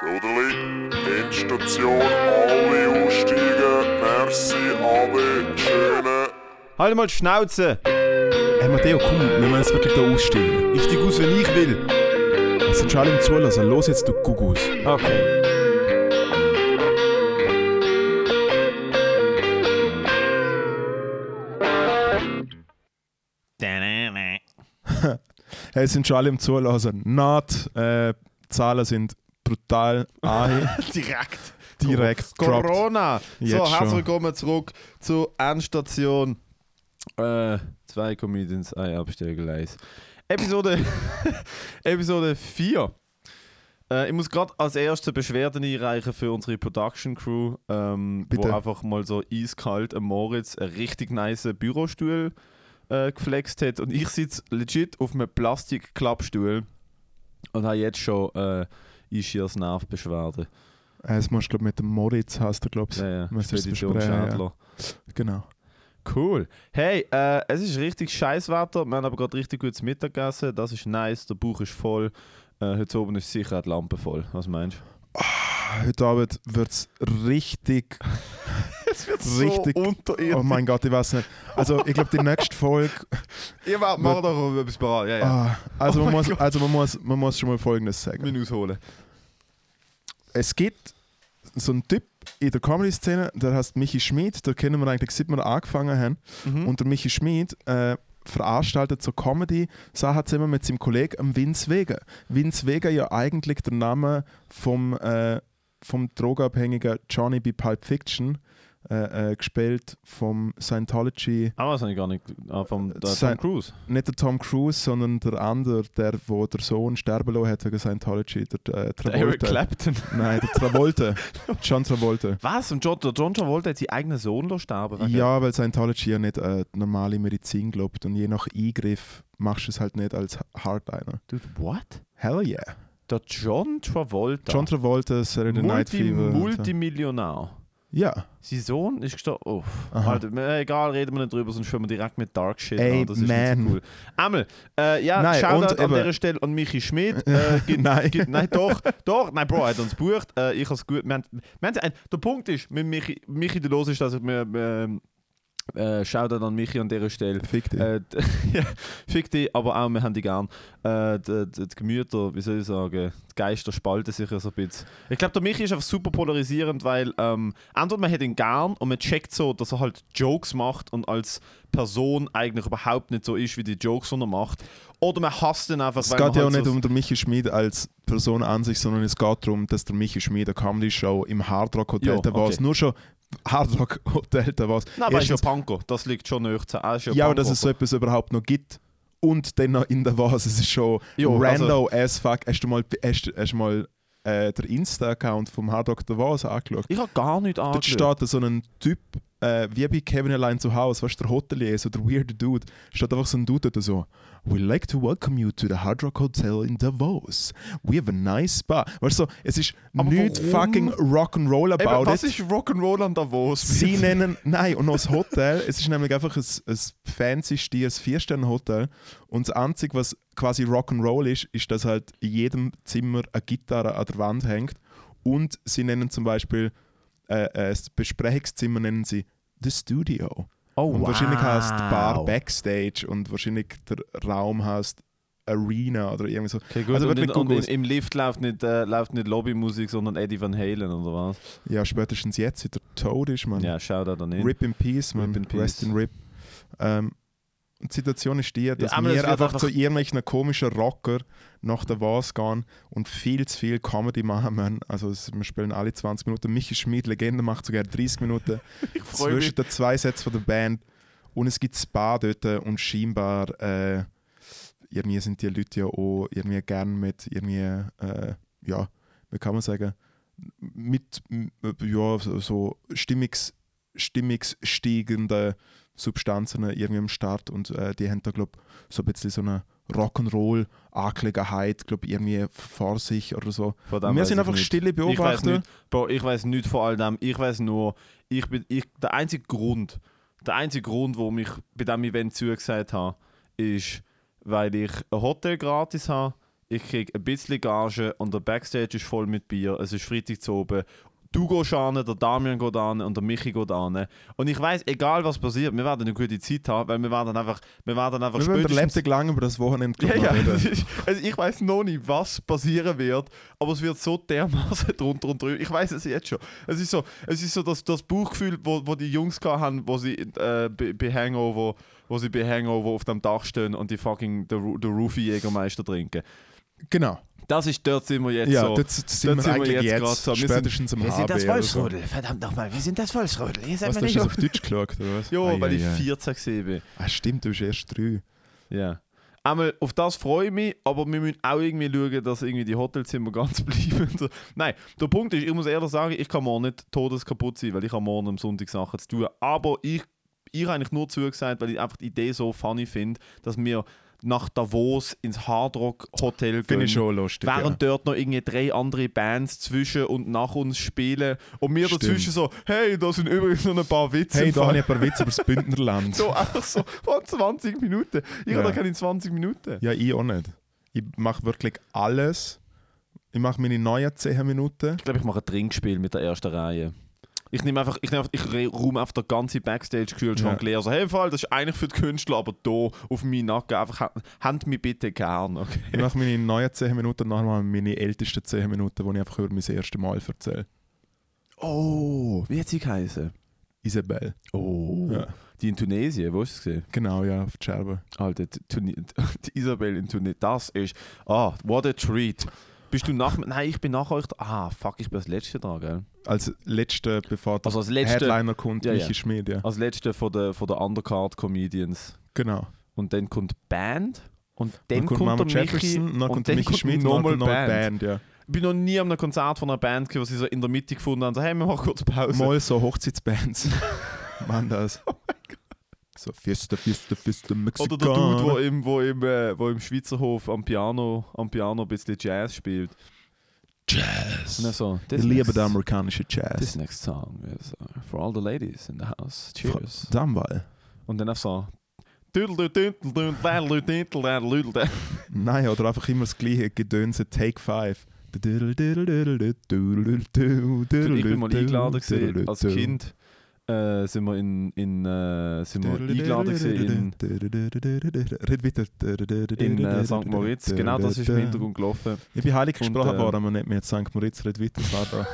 Soderli, Endstation, alle aussteigen. Merci, alle, schöne. Halt mal die Schnauze! Hey Matteo, komm, wir müssen jetzt wirklich da aussteigen. Ich steig aus, wenn ich will. Es sind schon alle im Zulassen. Los jetzt, du Gugus. Okay. Hey, es sind schon alle im Zulassen. Not, äh, Zahlen sind brutal ahi, Direkt. direkt. Corona! Jetzt so, herzlich willkommen zurück zur Endstation. Äh, zwei Comedians, ein Abstellgleis. Episode, Episode 4. Äh, ich muss gerade als erste Beschwerden einreichen für unsere Production Crew, ähm, wo Bitte. einfach mal so eiskalt am Moritz einen richtig nice Bürostuhl äh, geflext hat. Und ich sitze legit auf einem Plastikklappstuhl und habe jetzt schon äh, Einschiersnervbeschwerden. Äh, Das musst du, glaube mit dem Moritz, hast du, glaube ich. Ja, ja. Spedition besprechen, ja. Schädler. Genau. Cool. Hey, äh, es ist richtig scheiß Wetter. Wir haben aber gerade richtig gutes Mittagessen. Das ist nice. Der Bauch ist voll. Äh, heute oben ist sicher die Lampe voll. Was meinst du? Heute Abend wird es richtig, Es wird Richtig- unterirdisch. oh mein Gott, ich weiß nicht. Also, ich glaube, die nächste Folge, Ihr macht mach doch etwas parat. Ja, ja. ah, also, Oh man muss, Gott. also man, muss, man muss schon mal Folgendes sagen. Wir ausholen. Es gibt so einen Typ in der Comedy-Szene, der heißt Michi Schmid, den kennen wir eigentlich seit wir angefangen haben. Mhm. Und der Michi Schmid äh, veranstaltet so Comedy-Sachen zusammen mit seinem Kollegen am Vince Vega. Vince Vega ja eigentlich der Name vom, äh, vom drogenabhängigen Johnny bei Pulp Fiction, äh, äh, gespielt vom Scientology, Ah, das habe ich gar nicht. Ah, vom der Tom Cruise. nicht der Tom Cruise, sondern der andere, der wo der Sohn sterben lassen hat wegen Scientology, der, äh, Der Eric Travolta. Clapton. Nein, der Travolta. John Travolta. Was? Und John, der John Travolta hat seinen eigenen Sohn sterben Ja, weil Scientology ja nicht äh, normale Medizin glaubt und je nach Eingriff machst du es halt nicht als Hardliner. Dude, what? Hell yeah. Der John Travolta. John Travolta, Saturday Night Multi, Fever. und so. Multimillionär. Ja. Sein Sohn ist gestorben. Oh. Alter, mir- egal, reden wir nicht drüber, sonst fangen wir direkt mit Dark Shit Ey, an. Das ist man. nicht so cool. Einmal, äh, ja, Nein, Shoutout und an dieser Stelle an Michi Schmidt. Äh, gibt, Nein. Gibt, nein, doch, doch. Nein, Bro, er hat uns gebucht. Äh, ich habe es gut. Wir haben, wir haben, der Punkt ist, mit Michi, Michi der Los ist, dass ich mir. ähm, Äh, Shoutout an Michi an dieser Stelle. Fick dich. Äh, ja, fick dich, aber auch, wir haben die gern. Äh, die, die, die Gemüter, wie soll ich sagen, die Geister spalten sich ja so ein bisschen. Ich glaube, der Michi ist einfach super polarisierend, weil ähm, entweder man hat ihn gern und man checkt so, dass er halt Jokes macht und als Person eigentlich überhaupt nicht so ist, wie die Jokes, die er macht. Oder man hasst ihn einfach, es geht ja auch halt nicht so um den Michi Schmid als Person an sich, sondern es geht darum, dass der Michi Schmid eine Comedy-Show im Hard Rock Hotel Ja, da war. okay. Nur schon Hard Rock Hotel da war. Nein, aber er ist ja Panko, das liegt schon näher zu. Er ist ja, Ja, aber dass es so etwas überhaupt noch gibt. Und dann noch in der Vase, es ist schon Jo, also- rando as fuck. Hast du mal, hast, hast mal äh, den Insta-Account vom Hard Rock der Vase angeschaut? Ich habe gar nicht Dort angeschaut. steht da so ein Typ, äh, wie bei Kevin allein zu Hause, weißt du, der Hotelier, so der weirde Dude, steht einfach so ein Dude da so, We'd like to welcome you to the Hard Rock Hotel in Davos. We have a nice spa. Weißt du, so, es ist Aber nicht warum? fucking Rock'n'Roll Eben, about was it. ist Rock'n'Roll an Davos? Sie nennen, nein, und noch das Hotel, es ist nämlich einfach ein, ein fancy Stiers Vier-Sterne-Hotel. Und das Einzige, was quasi Rock'n'Roll ist, ist, dass halt in jedem Zimmer eine Gitarre an der Wand hängt. Und sie nennen zum Beispiel äh, äh, das Besprechungszimmer nennen sie The Studio. Oh, und wahrscheinlich heißt Bar Backstage und wahrscheinlich der Raum heißt Arena oder irgendwie so. Okay, gut. Also und, in, und in, im Lift läuft nicht, äh, läuft nicht Lobbymusik, sondern Eddie Van Halen oder was? Ja, spätestens jetzt, seit der Tod ist, man. Ja, Shoutout an ihn. Rip in Peace, man. Rip in Peace. Rest in Rip. Ähm, die Situation ist die, dass es wir wird einfach, einfach- zu irgendwelchen komischen Rocker nach der Was gehen und viel zu viel Comedy machen müssen. Also es, wir spielen alle 20 Minuten. Michi Schmid, Legende, macht sogar 30 Minuten Ich freue mich. zwischen den zwei Sätzen von der Band. Und es gibt Spa dort und scheinbar äh, irgendwie sind die Leute ja auch irgendwie gern mit irgendwie, äh, ja, wie kann man sagen, mit ja, so, Stimmungs, stimmungssteigenden Substanzen irgendwie am Start und äh, die haben da glaube so ein bisschen so eine Rock'n'Roll-Angelegenheit, glaube irgendwie vor sich oder so. Von Wir sind einfach nicht. stille Ich weiß Beobachter. ich weiß nicht vor all dem. Ich weiß nur, ich bin, ich, der einzige Grund, der einzige Grund, warum ich bei diesem Event zugesagt habe, ist, weil ich ein Hotel gratis habe ich kriege ein bisschen Gage und der Backstage ist voll mit Bier. Es ist Freitag zu oben. Du gehst an, der Damian geht an und der Michi geht an. Und ich weiß, egal was passiert, wir werden eine gute Zeit haben, weil wir werden einfach, wir werden einfach Wir spätestens- Laptop lang über das Wochenende ja, ja. ist- Also ich weiß noch nicht, was passieren wird, aber es wird so dermaßen drunter und drüber. Ich weiß es jetzt schon. Es ist so, es ist so das, das Bauchgefühl, wo, wo die Jungs haben, wo sie äh, bei, Hangover, wo sie bei Hangover auf dem Dach stehen und die fucking der, der Roofie Jägermeister trinken. Genau. Das ist dort sind wir jetzt Ja, so. dort sind dort wir sind wir jetzt jetzt, grad so. Wir sind- spätestens am Wir sind das oder so. Wolfsrudel. Verdammt nochmal, wir sind das Wolfsrudel. Ihr seid Was, du nicht das auf Deutsch geschaut, oder was? Ja, Ei, weil ei, ich ei. 14 gesehen bin. Ah, stimmt, du bist erst drei. Ja. Einmal auf das freue ich mich, aber wir müssen auch irgendwie schauen, dass irgendwie die Hotelzimmer ganz bleiben. Nein, der Punkt ist, ich muss ehrlich sagen, ich kann morgen nicht todeskaputt sein, weil ich habe morgen am Sonntag Sachen zu tun. Aber ich, ich habe eigentlich nur zugesagt, weil ich einfach die Idee so funny finde, dass wir nach Davos ins Hardrock Hotel gehen. Finde ich schon lustig. Während dort noch irgendwie drei andere Bands zwischen und nach uns spielen und wir Stimmt. dazwischen so, hey, da sind übrigens noch ein paar Witze. ja. Hey, da habe ich ein paar Witze über das Bündnerland. So einfach so von 20 Minuten. Ich Ja. habe da keine 20 Minuten. Ja, ich auch nicht. Ich mache wirklich alles. Ich mache meine neuen 10 Minuten. Ich glaube, ich mache ein Trinkspiel mit der ersten Reihe. Ich nehme einfach, ich, nehme einfach, ich räume einfach den ganzen Backstage-Kühlschrank Ja. leer. So, hey, Fall, das ist eigentlich für die Künstler, aber hier auf meinen Nacken einfach, ha- habt mich bitte gern, okay? Ich mache meine neuen 10 Minuten und nachher meine ältesten 10 Minuten, wo ich einfach über mein erstes Mal erzähle. Oh, wie hat sie geheißen? Isabel. Oh, Ja. die in Tunesien, wo hast du es gesehen? Genau, ja, auf die Scherbe. Alter, die Isabel in Tunesien, das ist, ah, what a treat. Bist du nach, nein, ich bin nach euch, da- ah, fuck, ich bin als Letzte da, gell? Als letzter, bevor der Also als Letzte, Headliner kommt, Ja, ja. Michi Schmid, ja. als Letzte von der, von der Undercard-Comedians. Genau. Und dann kommt Band. Und dann Dann kommt Mama der Michi, Jefferson, dann und kommt dann Michi kommt Schmid, dann nochmal Band. Band, ja. Ich bin noch nie an einem Konzert von einer Band, gewesen, wo sie so in der Mitte gefunden haben, so, hey, wir machen kurz Pause. Mal so Hochzeitsbands. Mann, das. So Fiesta, Fiesta, Fiesta, Mexicana. Oder der Dude, wo im, wo, im, äh, wo im Schweizer Hof am Piano, am Piano ein bisschen Jazz spielt. Jazz. Und dann so, Ich this liebe den amerikanischen This Jazz. next song is uh, for all the ladies in the house. Cheers. Dammball. Und dann einfach so. Nein, oder einfach immer das gleiche Gedönse Take 5. Ich bin mal eingeladen als Kind. Äh, sind wir in, in äh, sind wir eingeladen in, in äh, St. Moritz. Genau das ist im Hintergrund gelaufen. Ich bin heilig gesprochen worden, aber nicht mehr St. Moritz. Red weiter.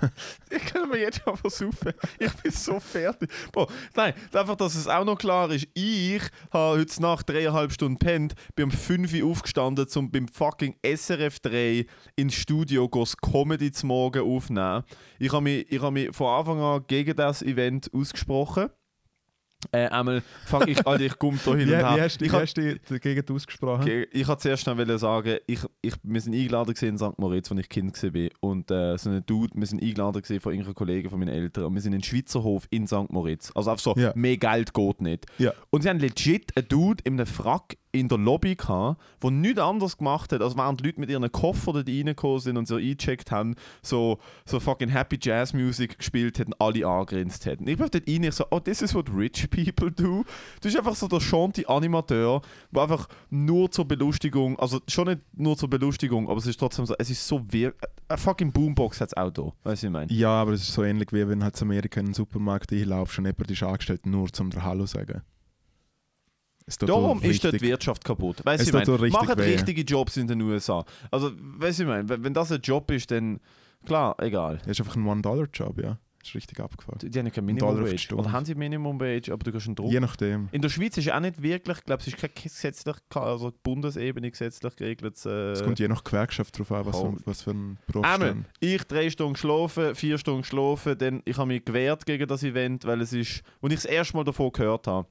Ich kann mir jetzt schon versuchen. Ich bin so fertig. Boah, nein, einfach, dass es auch noch klar ist. Ich habe heute nach dreieinhalb Stunden pennt, bin um 5 Uhr aufgestanden, um beim fucking SRF 3 ins Studio das Comedy zum Morgen aufnehmen. Ich habe mich, ich habe mich von Anfang an gegen das Event ausgesprochen. Äh, einmal, fuck, ich, Alter, ich komme da hin Wie, und her. wie hast du ich wie hab- hast du dagegen ausgesprochen? Ich wollte zuerst noch sagen, ich, ich, wir sind eingeladen in St. Moritz, als ich Kind war. Und äh, so ein Dude, wir sind eingeladen von irgendeiner Kollegen von meinen Eltern. Und wir sind in den Schweizer Hof in St. Moritz. Also einfach so, Ja. mehr Geld geht nicht. Ja. Und sie haben legit einen Dude in einem Frack in der Lobby gehabt, der nichts anderes gemacht hat, als während die Leute mit ihren Koffer dort reingekommen sind und so eingecheckt haben, so, so fucking Happy Jazz Music gespielt hätten, alle angegrinst hätten. Ich bin dort rein, ich so, oh, this is what rich people do. Du bist einfach so der Shanty Animateur, der einfach nur zur Belustigung, also schon nicht nur zur Belustigung, aber es ist trotzdem so, es ist so wir Eine fucking Boombox hat es auch da, weißt du, ich meine? Ja, aber es ist so ähnlich wie wenn halt in Amerika in einen Supermarkt einlaufst und jemand ist angestellt, nur zum Hallo sagen. Darum ist dort die Wirtschaft kaputt. Weißt Es ich meine, machen richtige Jobs in den USA. Also, weißt du, ich meine, wenn das ein Job ist, dann klar, egal. Das ist einfach ein One-Dollar-Job, ja. Das ist richtig abgefahren. Die die haben ja kein Ein Minimum Wage. Oder haben sie Minimum Wage, aber du kannst einen Druck. Je nachdem. In der Schweiz ist auch nicht wirklich, ich glaube, es ist kein gesetzlich, also Bundesebene gesetzlich geregeltes. Äh, Es kommt je nach Gewerkschaft drauf an, was, was für ein Beruf Einmal, ich drei Stunden geschlafen, vier Stunden geschlafen, dann ich habe mich gewehrt gegen das Event, weil es ist, als ich das erste Mal davon gehört habe,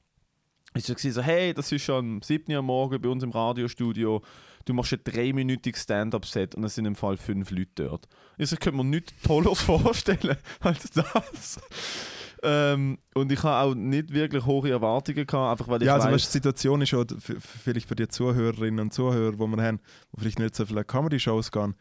ist es so, hey, das ist schon am 7. Uhr am Morgen bei uns im Radiostudio, du machst ein dreiminütiges Stand-Up-Set und es sind im Fall fünf Leute dort. Ich so, könnte mir nichts Tolles vorstellen als das. ähm, und ich habe auch nicht wirklich hohe Erwartungen gehabt, einfach weil ich Ja, also weiss- weißt, die Situation ist schon, f- f- vielleicht für die Zuhörerinnen und Zuhörer, die wir haben, die vielleicht nicht so viele Comedy-Shows gehen,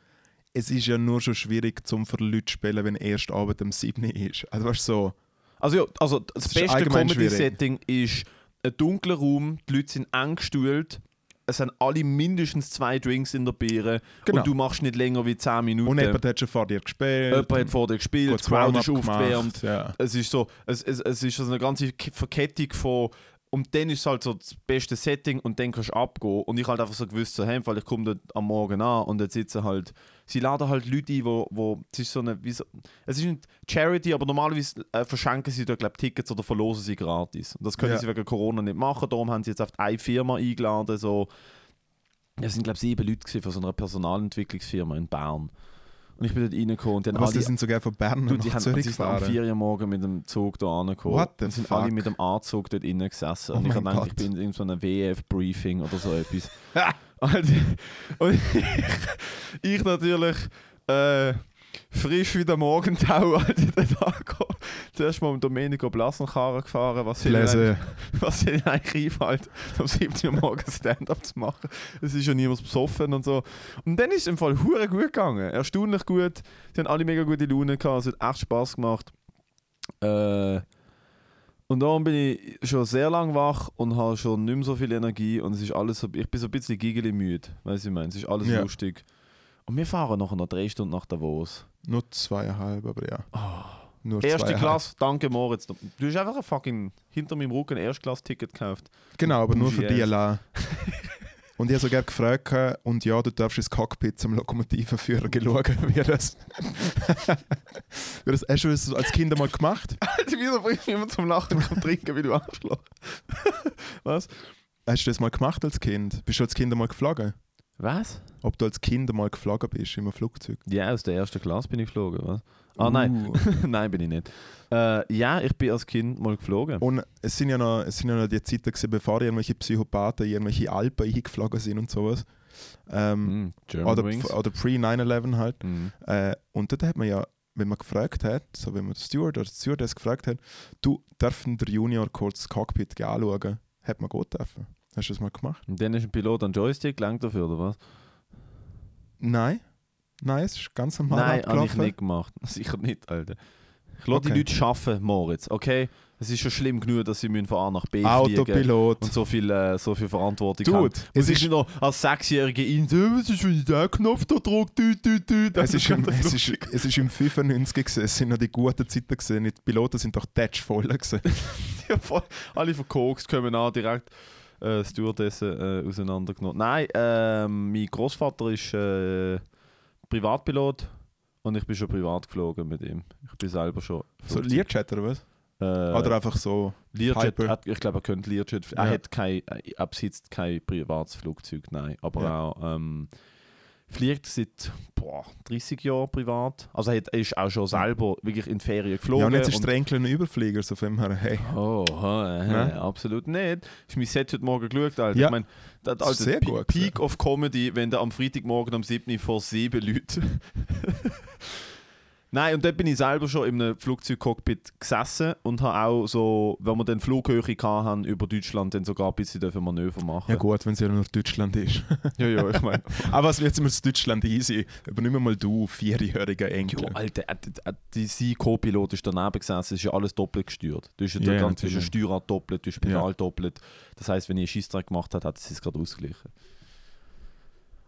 es ist ja nur schon schwierig zum für Leute zu spielen, wenn erst Abend am 7. ist. Also weißt du so, Also, ja, also das ist beste Comedy-Setting ist ein dunkler Raum, die Leute sind eng gestuhlt, es haben alle mindestens zwei Drinks in der Biere Genau. und du machst nicht länger wie 10 Minuten. Und jemand hat schon vor dir gespielt. Jemand hat vor dir gespielt, die Crowd ist aufgewärmt. Ja. Es ist so, es, es, es ist so eine ganze Verkettung von und dann ist es halt so das beste Setting und dann kannst du abgehen. Und ich halt einfach so gewusst, so, hey, weil ich komme dort am Morgen an und jetzt sitzen halt, sie laden halt Leute ein, wo, wo es ist so eine, so, es ist nicht Charity, aber normalerweise äh, verschenken sie dort, glaube Tickets oder verlosen sie gratis. Und das können Ja. sie wegen Corona nicht machen, darum haben sie jetzt auf eine Firma eingeladen, so, es sind glaube sieben Leute von so einer Personalentwicklungsfirma in Bern. Und ich bin dort reingekommen und dann Was, alle- die sind sogar von Bern Du, nach die, haben, Zürich die sind am gefahren. 4 Uhr morgen mit dem Zug hier angekommen. What the und sind fuck? alle mit dem Anzug dort innen gesessen. Oh und ich habe gedacht, ich bin in irgendeinem WF-Briefing oder so etwas. und ich, ich natürlich äh, frisch wie der Morgentau Alter, dort angekommen. Zuerst mal mit Domenico Blassenkarren gefahren, was ihnen eigentlich einfällt, um 17 Uhr morgens Stand-up zu machen. Es ist ja niemand besoffen und so. Und dann ist es im Fall hure gut gegangen. Erstaunlich gut. Sie haben alle mega gute Laune gehabt. Es hat echt Spaß gemacht. Äh, und darum bin ich schon sehr lang wach und habe schon nicht mehr so viel Energie. Und es ist alles so, ich bin so ein bisschen giggeli müde. Weißt du, ich meine, es ist alles Ja. lustig. Und wir fahren nachher noch drei Stunden nach Davos. Nur zweieinhalb, aber ja. Nur Erste zweieinhalb. Klasse, danke Moritz. Du hast einfach ein fucking hinter meinem Rücken ein Erstklass-Ticket gekauft. Genau, aber nur für die allein. Und ich habe sogar gefragt, äh, und ja, du darfst ins Cockpit zum Lokomotivenführer schauen, wie das. wie das hast du das als Kind mal gemacht? Alter, wieso bringst du mich immer zum Lachen und zum Trinken, wie du Arschloch? Was? Hast du das mal gemacht als Kind? Bist du als Kind mal geflogen? Was? Ob du als Kind mal geflogen bist im Flugzeug? Ja, aus der ersten Klasse bin ich geflogen, was? Ah, nein. Uh. nein, bin ich nicht. Äh, ja, ich bin als Kind mal geflogen. Und es sind ja noch, es sind ja noch die Zeiten, gewesen, bevor irgendwelche Psychopathen in irgendwelche Alpen eingeflogen sind und sowas. Ähm, Mm, oder oder pre-9-11 halt. Mm. Äh, und dort hat man ja, wenn man gefragt hat, so wenn man Steward oder Stewardess gefragt hat, du, dürfen der Junior kurz das Cockpit anschauen? Hat man gut dürfen. Hast du das mal gemacht? Und dann ist ein Pilot an Joystick gelangt dafür, oder was? Nein. Nein, es ist ganz normal Nein, habe ich nicht gemacht. Sicher nicht, Alter. Ich lasse Okay. die Leute arbeiten, Moritz, okay? Es ist schon schlimm genug, dass sie müssen von A nach B Autopilot. und so viel, äh, so viel Verantwortung Dude, haben. es Es ist noch als Sechsjährige in was ist, wenn ich den Knopf da drücke, tü. Es ist, im, es, ist, es ist im 95 gewesen. es sind noch die guten Zeiten gewesen. Die Piloten sind doch tätsch voll gewesen. Ja, voll. Alle verkokst, kommen an, direkt äh, Stewardessen äh, auseinandergenommen. Nein, ähm, mein Großvater ist äh, Privatpilot und ich bin schon privat geflogen mit ihm. Ich bin selber schon. So Learjet oder was? Äh, Oder einfach so. Learjet, er, ich glaube, er könnte Learjet. Er Ja. hat kein, er besitzt kein privates Flugzeug, nein. Aber Ja. auch ähm, fliegt seit boah, 30 Jahren privat. Also er, ist auch schon selber wirklich in die Ferien geflogen. Ja, und jetzt ist und- der Enkel ein Überflieger, so von her, hey. Oh, äh, Ne? absolut nicht. Ich mein Set heute Morgen geschaut, Alter. Ja. Ich meine, das Das ist sehr Pe- gut Peak of Comedy, wenn du am Freitagmorgen um 7 Uhr vor sieben Leuten. Nein, und dort bin ich selber schon in einem Flugzeugcockpit gesessen und habe auch so, wenn wir dann Flughöhe hatten über Deutschland, dann sogar ein bisschen Manöver machen. Ja gut, wenn es ja nur Deutschland ist. ja, ja, ich meine. Aber was wird jetzt Deutschland easy? Übernimm mal du, vierjähriger Enkel. Jo, Alter, äh, äh, die sein Co-Pilot ist daneben gesessen, es ist ja alles doppelt gesteuert. Du hast ja, Ja, ja, ganze, du hast. Steuerrad doppelt, du hast Pedal doppelt. Das heisst, wenn ich einen Scheissdreck gemacht habe, hat es es gerade ausgeglichen.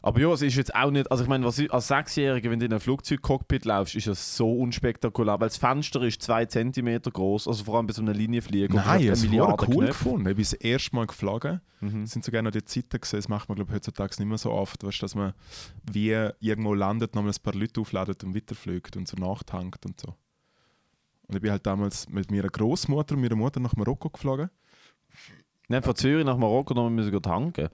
Aber ja, es ist jetzt auch nicht, also ich meine, was ich, als Sechsjähriger, wenn du in einem Flugzeugcockpit laufst, ist das so unspektakulär, weil das Fenster ist zwei Zentimeter groß, also vor allem bei so einer Linienflieger. Nein, ich es habe es cool gefunden. Ich bin das erste Mal geflogen. Mhm. Es sind sogar noch die Zeiten gesehen, das macht man glaube ich heutzutage nicht mehr so oft, weißt, dass man wie irgendwo landet, nochmal ein paar Leute aufladet und weiterfliegt und so nachtankt und so. Und ich bin halt damals mit meiner Großmutter und meiner Mutter nach Marokko geflogen. Nein, von Zürich nach Marokko noch müssen wir tanken.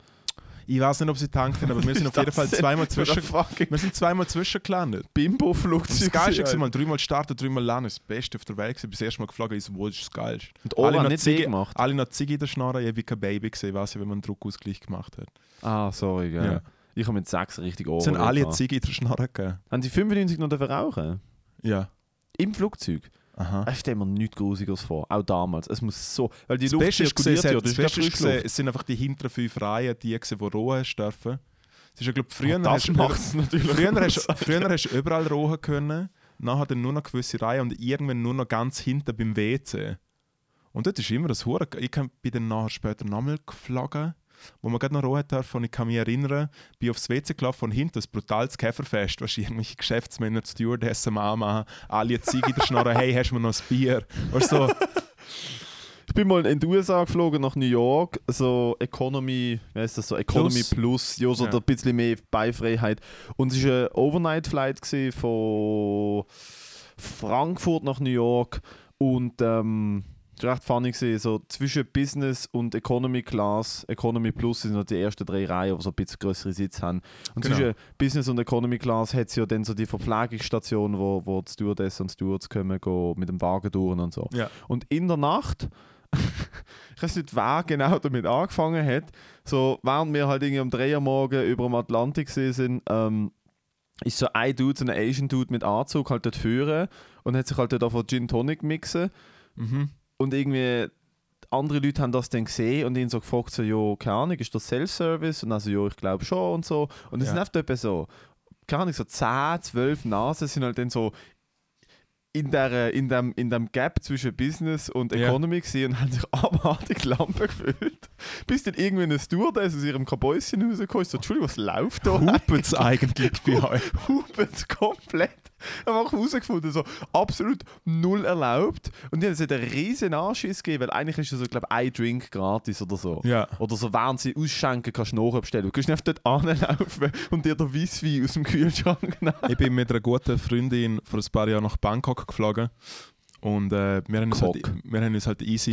Ich weiß nicht, ob sie tanken, aber wir sind auf jeden Fall zweimal zwischen, wir sind zweimal zwischen gelandet. Und Bimbo-Flugzeug. das Geilste war mal dreimal starten, dreimal landen. Das Beste auf der Welt. Ich bin das erste Mal geflogen, ist wo ist das Geilste. Und Alle Ola noch nicht Ziege- weh gemacht. Alle noch Ziggy in der Schnarre, ich war kein Baby, gewesen, weiss ich, wenn man einen Druckausgleich gemacht hat. Ah, sorry, gell. Ja. Ich habe mit sechs richtig Ohren. Es sind alle. Ziggy in der Schnarre gegeben. Haben Sie 95 noch rauchen? Ja. Im Flugzeug? Aha. Ich stelle mir nichts Grusiges vor. Auch damals. Es muss so. Weil die Das Luft Beste ist, gesehen, zirkuliert ja. das Das Beste gesehen, es sind einfach die hinteren fünf Reihen, die, die roh hast dürfen. Es ist ja, glaube früher, das hast du- macht es natürlich früher, hast, früher hast du überall rohen können, nachher dann nur noch gewisse Reihen und irgendwann nur noch ganz hinten beim WC. Und dort ist immer das Hure. Ich bin dann nachher später nochmal geflogen wo man gerade noch roh hat dürfen. Und ich kann mich erinnern, bin aufs WC gelaufen und hinten ein brutales Käferfest. Du, irgendwelche Geschäftsmänner, die Stewardessen anmachen, alle Ziege in der Schnorre, hey, hast du mir noch ein Bier? Du, so, Ich bin mal in die USA geflogen, nach New York, so Economy, wie heißt das so, Economy Plus. Plus, ja, so Ja. ein bisschen mehr Beifreiheit. Und es war ein Overnight-Flight von Frankfurt nach New York und ähm, recht funny so zwischen Business und Economy Class, Economy Plus sind noch die ersten drei Reihen, die so ein bisschen größere Sitze haben. Und Genau. zwischen Business und Economy Class hat es ja dann so die Verpflegungsstation, wo, wo die Stewardessen und Stewards kommen, go mit dem Wagen durch und so. ja. Und in der Nacht, ich weiß nicht, wer genau damit angefangen hat, so während wir halt irgendwie um 3 Uhr morgen über dem Atlantik sind, ähm, ist so ein Dude, so ein Asian Dude mit Anzug halt dort führen und hat sich halt dort auf Gin Tonic mixen Mhm. Und irgendwie andere Leute haben das dann gesehen und ihn so gefragt, so, jo, keine Ahnung, ist das Self-Service? Und also, ja, ich glaube schon und so. Und es Ja. sind oft etwa so, keine Ahnung, so 10, 12 Nasen sind halt dann so in, der, in, dem, in dem Gap zwischen Business und Ja. Economy gesehen und haben sich abartig Lampen gefüllt. Bis dann irgendwie eine Stewardess aus ihrem Kabäuschen rausgekommen ist, so, Entschuldigung, was läuft da? Hupen es eigentlich bei euch? Hubert komplett. Einfach herausgefunden, so absolut null erlaubt. Und die haben einen riesen Anschiss gegeben, weil eigentlich ist ja so, glaube ich, ein Drink gratis oder so. Ja. Oder so, während sie ausschenken, kannst du nachbestellen. Du kannst nicht dort anlaufen und dir den Weisswein aus dem Kühlschrank nehmen. Ich bin mit einer guten Freundin vor ein paar Jahren nach Bangkok geflogen. Und äh, wir, haben uns halt, wir haben uns halt easy.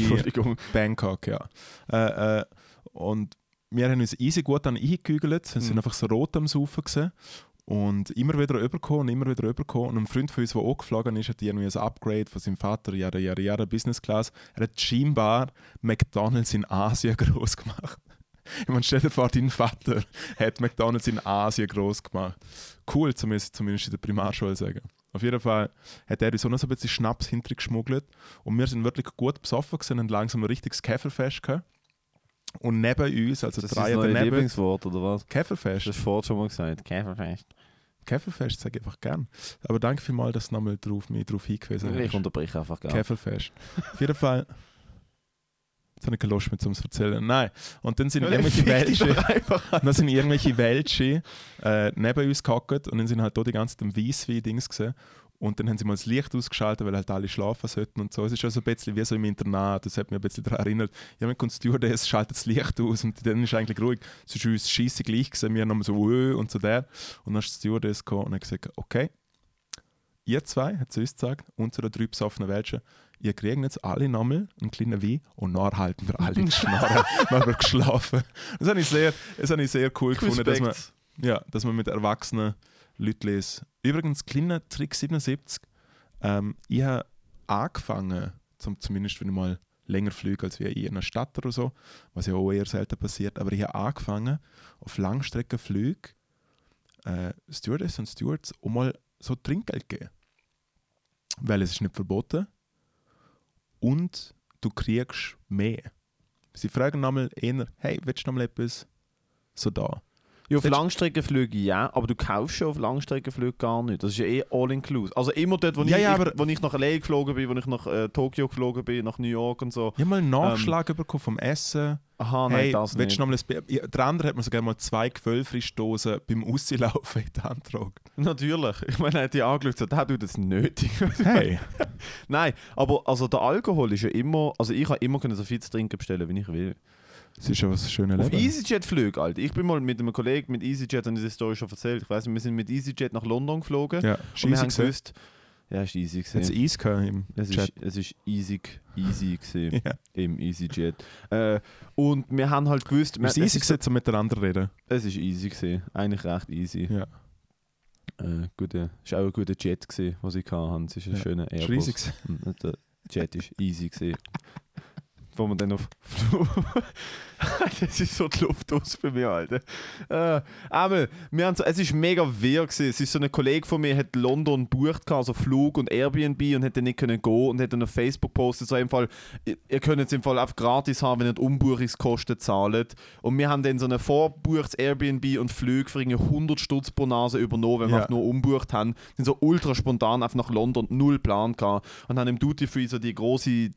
Bangkok, ja. Äh, äh, und wir haben uns easy gut dann eingekügelt. Wir sind Mhm. einfach so rot am Saufen gewesen. Und immer wieder rübergekommen und immer wieder rübergekommen. Und ein Freund von uns, der auch geflogen ist, hat irgendwie ein Upgrade von seinem Vater, Jahre, Jahre, Jahre Business Class. Er hat scheinbar McDonalds in Asien groß gemacht. Ich meine, stell dir vor, dein Vater hat McDonalds in Asien groß gemacht. Cool, zumindest, zumindest in der Primarschule sagen. Auf jeden Fall hat er uns auch noch so ein bisschen Schnaps hintergeschmuggelt. Und wir sind wirklich gut besoffen gewesen und langsam ein richtiges Käferfest gehabt. Und neben uns, also Das ist drei dein daneben, Lieblingswort, oder was? Das Käferfest. hast du vorhin schon mal gesagt. Käferfest. Käferfest sage ich einfach gern. Aber danke vielmals, dass du nochmal drauf, mich darauf hingewiesen Ich hast. unterbreche einfach gerne. Käferfest. Auf jeden Fall. Jetzt habe ich keine Lust mehr, um es zu erzählen. Nein. Und dann sind Weil irgendwelche Welsche. dann sind irgendwelche Welsche äh, neben uns gehockt und dann sind halt da die ganze Zeit am Weisswein-Dings gesehen. Und dann haben sie mal das Licht ausgeschaltet, weil halt alle schlafen sollten und so. Es ist schon so ein bisschen wie so im Internat, das hat mich ein bisschen daran erinnert. Ja, man kommt Stewardess, schaltet das Licht aus und dann ist eigentlich ruhig. Es ist uns scheisse gleich gewesen, wir haben so «Öh» und so der. Und dann ist die Stewardess gekommen und hat gesagt, okay, ihr zwei, hat sie uns gesagt, unsere drei besoffenen Welschen, ihr kriegen jetzt alle nochmal einen kleinen Wein und dann halten wir alle die Schnarre, dann haben wir geschlafen. Das habe ich sehr, das habe ich sehr cool gefunden, dass man, Respekt. ja, dass man mit erwachsenen Leuten liest. Übrigens, kleiner Trick 77. Ähm, ich habe angefangen, zum, zumindest wenn ich mal länger fliege als wie in einer Stadt oder so, was ja auch eher selten passiert, aber ich habe angefangen, auf Langstreckenflügen äh, Stewardess und Stewards auch mal so Trinkgeld zu geben. Weil es ist nicht verboten und du kriegst mehr. Sie fragen nochmal eher, hey, willst du nochmal etwas? So da. Ja, auf Langstreckenflüge ja, aber du kaufst schon auf Langstreckenflüge gar nicht. Das ist ja eh all-inclusive. Also immer dort, wo, Ja, ich, ja, ich, wo ich nach L.A. geflogen bin, wo ich nach äh, Tokio geflogen bin, nach New York und so. Ich habe mal einen Nachschlag bekommen vom Essen. Aha, nein, hey, das nicht. du noch mal ein Der andere hat mir sogar mal zwei Quellfrischdosen beim Auslaufen in die Hand getragen. Natürlich. Ich meine, er hat die angeschaut und gesagt, der tut das nötig. Hey! nein, aber also der Alkohol ist ja immer, also ich kann immer so viel zu trinken bestellen, wie ich will. Es ist schon was schönes Auf Leben. EasyJet-Flügen, Alter. Ich bin mal mit einem Kollegen mit EasyJet, und diese Story schon erzählt. Ich weiß nicht, wir sind mit EasyJet nach London geflogen. Ja, und wir haben gesehen. gewusst, ja, ist easy Hat es gewesen. Eis gehabt im Es Chat? ist, es ist easy, easy gewesen. Ja. im EasyJet. Äh, und wir haben halt gewusst, wir, Es ist easy es, gewesen, um miteinander reden. es ist easy gewesen. Eigentlich recht easy. Ja. Äh, gute, es war auch ein guter Jet, gewesen, den sie hatten. Es ist ein Ja. schöner Airbus. gewesen. Mhm, Der Jet ist easy. Wo man dann auf Das ist so die Luft aus bei mir, Alter. Äh, aber wir haben so, es ist mega wirr gewesen. Es ist so ein Kollege von mir, hat London gehabt, also Flug und Airbnb und hätte nicht können gehen und hat dann auf Facebook gepostet, so im Fall, ihr, ihr könnt jetzt im Fall einfach gratis haben, wenn ihr die Umbuchungskosten zahlt. Und wir haben dann so ein vorbuchtes Airbnb und Flüge für irgendwie 100 Stutz pro Nase übernommen, wenn wir nur umbucht haben. Sind so ultra spontan einfach nach London, null Plan gehabt und haben im Duty Free so die große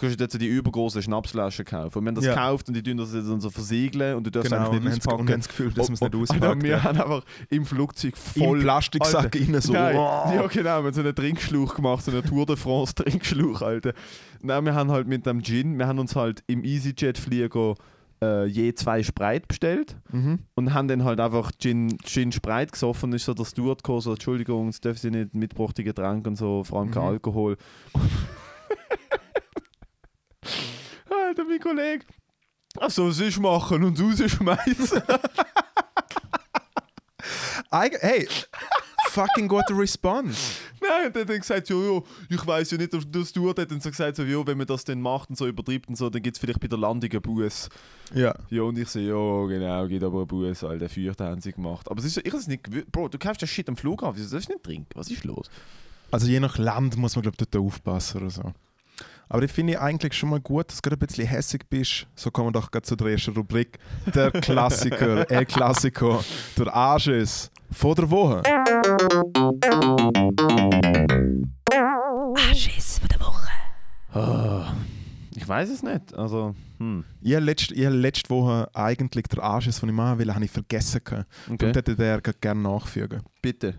du kannst dort so die übergroßen Schnapsflaschen kaufen. Und wir haben das Ja. gekauft und die tun das dann so versiegeln und du darfst Genau, nicht auspacken. haben das Gefühl, dass man es nicht Und- und- auspackt. Alter, Wir ja. haben einfach im Flugzeug Im voll... Plastiksack rein so. Nein, Oh. ja genau, wir haben so einen Trinkschlauch gemacht, so einen Tour de France Trinkschlauch, Alter. Nein, wir haben halt mit dem Gin, wir haben uns halt im EasyJet-Flieger äh, je zwei Sprite bestellt Mhm. und haben dann halt einfach Gin, Gin Sprite gesoffen. Ist so der Steward gekommen, so, Entschuldigung, das dürfen Sie nicht mitgebrachte Getränk und so, vor allem kein Mhm. Alkohol. Alter, mein Kollege. Also, was ist machen und rausschmeißen? Hey, fucking gute Response. Nein, und dann hat er gesagt, ja, ja, ich weiß ja nicht, ob das Steward hat dann so gesagt, so, ja, wenn man das dann macht und so übertreibt und so, dann gibt es vielleicht bei der Landung einen Bus. Ja. Ja, und ich so, ja, genau, gibt aber einen Bus, weil der Feucht haben sie gemacht. Aber es ist, so- ich habe es nicht gewusst. Bro, du kaufst das Shit am Flughafen, wieso sollst du nicht trinken? Was ist los? Also je nach Land muss man glaube ich dort aufpassen oder so. Aber ich finde eigentlich schon mal gut, dass du gerade ein bisschen hässig bist. So kommen wir doch gerade zu der ersten Rubrik. Der Klassiker, El Classico, der Anschiss von der Woche. Anschiss von der Woche. Ah, ich weiß es nicht. Also, hm. Ich habe letzte, ich habe letzte Woche eigentlich den Anschiss, den ich machen will, habe ich vergessen. gehabt. Okay. Und hätte der gerne nachfügen. Bitte.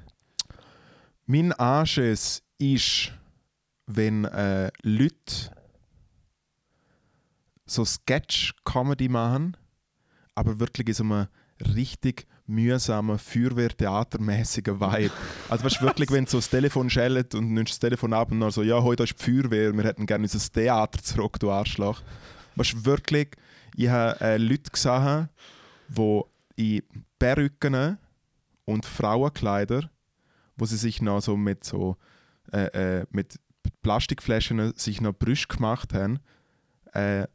Mein Anschiss ist, wenn äh, Leute so Sketch-Comedy machen, aber wirklich in so einem richtig mühsamen, Feuerwehr-Theatermäßigen Vibe. Also weißt du, wirklich, wenn so das Telefon schellt und nimmst das Telefon ab und dann so, ja, heute ist die Feuerwehr, wir hätten gerne unser Theater zurück, du Arschloch. Weißt du, wirklich, ich habe äh, Leute gesehen, die in Perücken und Frauenkleider, wo sie sich noch so mit so äh, äh, mit Plastikflaschen sich noch Brüste gemacht haben, äh,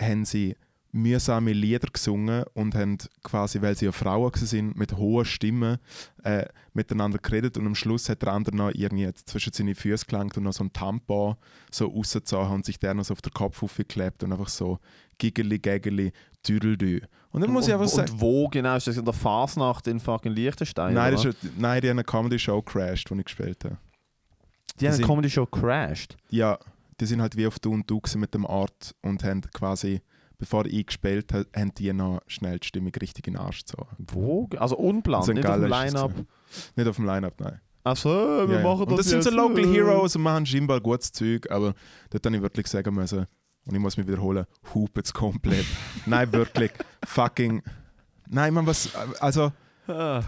haben sie mühsame Lieder gesungen und haben quasi, weil sie ja Frauen sind, mit hoher Stimme äh, miteinander geredet und am Schluss hat der andere noch irgendwie zwischen seine Füße gelangt und noch so ein Tampon so rausgezogen und sich der noch so auf den Kopf aufgeklebt und einfach so giggeli, gaggeli, düdeldü. Und dann muss ich einfach und, sagen, und wo genau? Ist das in der Fasnacht in fucking Liechtenstein? nein, oder? das ist, nein, die haben eine Comedy-Show crashed, die ich gespielt habe. Die haben sind- eine Comedy-Show crashed. Ja, die sind halt wie auf Du und Du mit dem Art und haben quasi, bevor ich gespielt habe, haben die noch schnell die Stimmung richtig in den Arsch gezogen. Wo? Also unplant, St. nicht auf dem Line-Up. Nicht auf dem Line-Up, nein. Achso, wir Ja, machen das und das sind so jetzt. Local. Heroes und machen scheinbar gutes Zeug, aber dort habe ich wirklich sagen müssen, und ich muss mich wiederholen, hupet's komplett. nein, wirklich. Fucking. Nein, man, was. Also, Ah.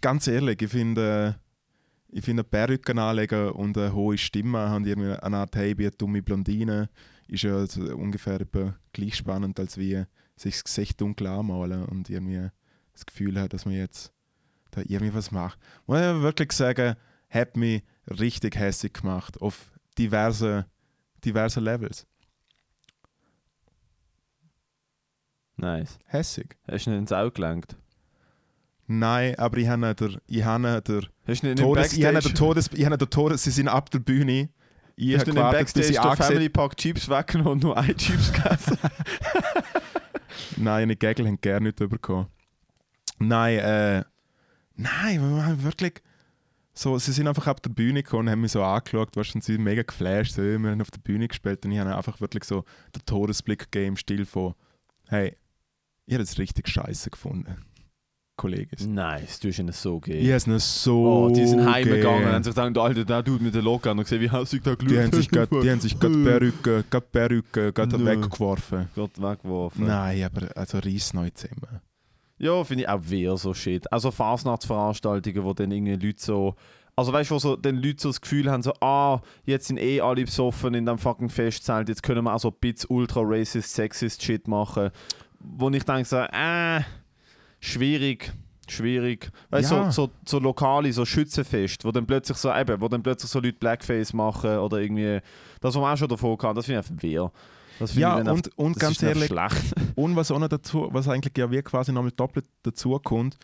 ganz ehrlich, ich finde. Ich finde, Perücken anlegen und eine hohe Stimme haben irgendwie eine Art Hey, wie eine dumme Blondine ist ja so ungefähr gleich spannend, als wie sich das Gesicht dunkel anmalen und irgendwie das Gefühl hat, dass man jetzt da irgendwie was macht. Muss ich wirklich sagen, hat mich richtig hässlich gemacht auf diverse, diverse Levels. Nice. Hässig. Hast du nicht ins Auge gelenkt? Nein, aber ich habe der, ich habe der Hast du nicht Todes, ich habe der Todes, ich habe der Todes, sie sind ab der Bühne. Ich hast habe du nicht im Backstage der Family Pack Chips weggenommen und nur ein Chips gegessen? Nein, die Gagel haben gerne nicht bekommen. Nein, äh. Nein, wir haben wirklich. So, sie sind einfach ab der Bühne gekommen und haben mich so angeschaut, weißt du, und sie sind mega geflasht. So, wir haben auf der Bühne gespielt und ich habe einfach wirklich so den Todesblick gegeben im Stil von: Hey, ich habe es richtig scheiße gefunden. Kollege. nice, du hast ihnen so Ich gegeben. habe es so. Oh, die sind heimgegangen und haben sich gedacht, Alter, der Dude mit der Locke und gesehen, wie hässlich der Die sich grad- die haben sich gerade Perücke, gerade Perücke, gerade weggeworfen. Gott weggeworfen. Nein, aber also reiss neu zusammen. Ja, finde ich auch wieder so shit. Also Fasnachtsveranstaltungen, wo dann irgendwie Leute so. Also weißt du, wo so dann Leute so das Gefühl haben, so, ah, jetzt sind eh alle besoffen in dem fucking Festzelt, jetzt können wir auch so ein bisschen ultra racist, sexist shit machen. Wo ich denke so, äh, schwierig. Schwierig. Weißt Ja. so, so, so lokale, so Schützenfest, wo dann plötzlich so eben, wo dann plötzlich so Leute Blackface machen oder irgendwie. Das, was wir auch schon davon hatten, das finde ich einfach weird. Das finde Ja, ich und, einfach- und ganz ehrlich, schlecht. Und was auch noch dazu, was eigentlich ja wie quasi nochmal doppelt dazu kommt,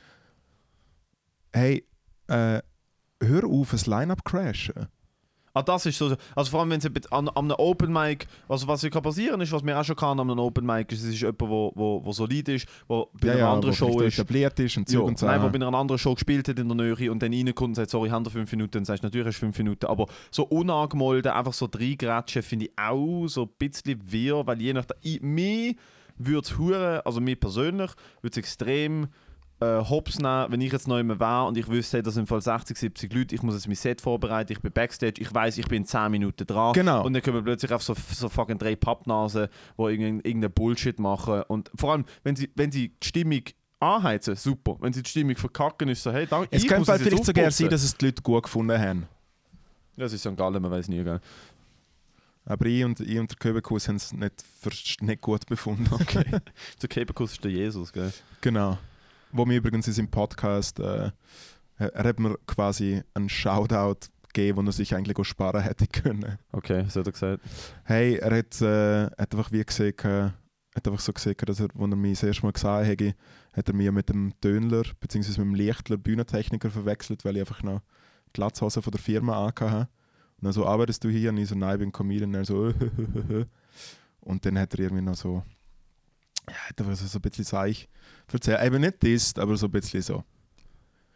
hey, äh, hör auf, ein Line-Up crashen. Ah, das ist so. Also vor allem, wenn es an, an einem Open Mic, also was kann passieren ist, was mir auch schon kann an einem Open Mic, ist, es ist jemand, wo, wo, wo solid ist, wo bei Ja, einer ja, anderen Show ist. etabliert ist und Zug und so. nein, wo bei einer anderen Show gespielt hat in der Nähe und dann reinkommt und sagt, sorry, haben wir fünf Minuten, dann sagst du, natürlich hast du fünf Minuten, aber so unangemolden, einfach so reingrätschen, finde ich auch so ein bisschen wirr, weil je nachdem, ich, mir würde es also mir persönlich, würde es extrem äh, hops nehmen, wenn ich jetzt neu mehr wäre und ich wüsste, hey, das sind im Fall 60, 70 Leute, ich muss jetzt mein Set vorbereiten, ich bin Backstage, ich weiß, ich bin in 10 Minuten dran Genau. und dann kommen plötzlich auf so, so fucking drei Pappnasen, die irgendeinen Bullshit machen und vor allem, wenn sie, wenn sie die Stimmung anheizen, super. Wenn sie die Stimmung verkacken, ist so, hey, danke, Es ich könnte halt vielleicht sogar sein, dass es die Leute gut gefunden haben. Ja, es ist St. Gallen, man weiß nie, gell? Aber ich und, ich und der Köbekus haben es nicht, nicht gut befunden. Okay. Der Keberkuss ist der Jesus, gell? genau. Wo mir übrigens in seinem Podcast, äh, er hat mir quasi einen Shoutout gegeben, wo er sich eigentlich auch sparen hätte können. Okay, was hat er gesagt? Hey, er hat, äh, hat einfach wie gesehen, äh, hat einfach so gesehen, dass er, als er mich das erste Mal gesehen hat, hat er mich mit dem Tönler bzw. mit dem Lichtler Bühnentechniker verwechselt, weil ich einfach noch die Latzhose von der Firma angehabt. Und dann so, arbeitest du hier? Und ich so, nein, ich bin Comedian. Und er so, und dann hat er irgendwie noch so, ja, hat er so, ein bisschen Seich erzählt. Eben nicht das, aber so ein bisschen so.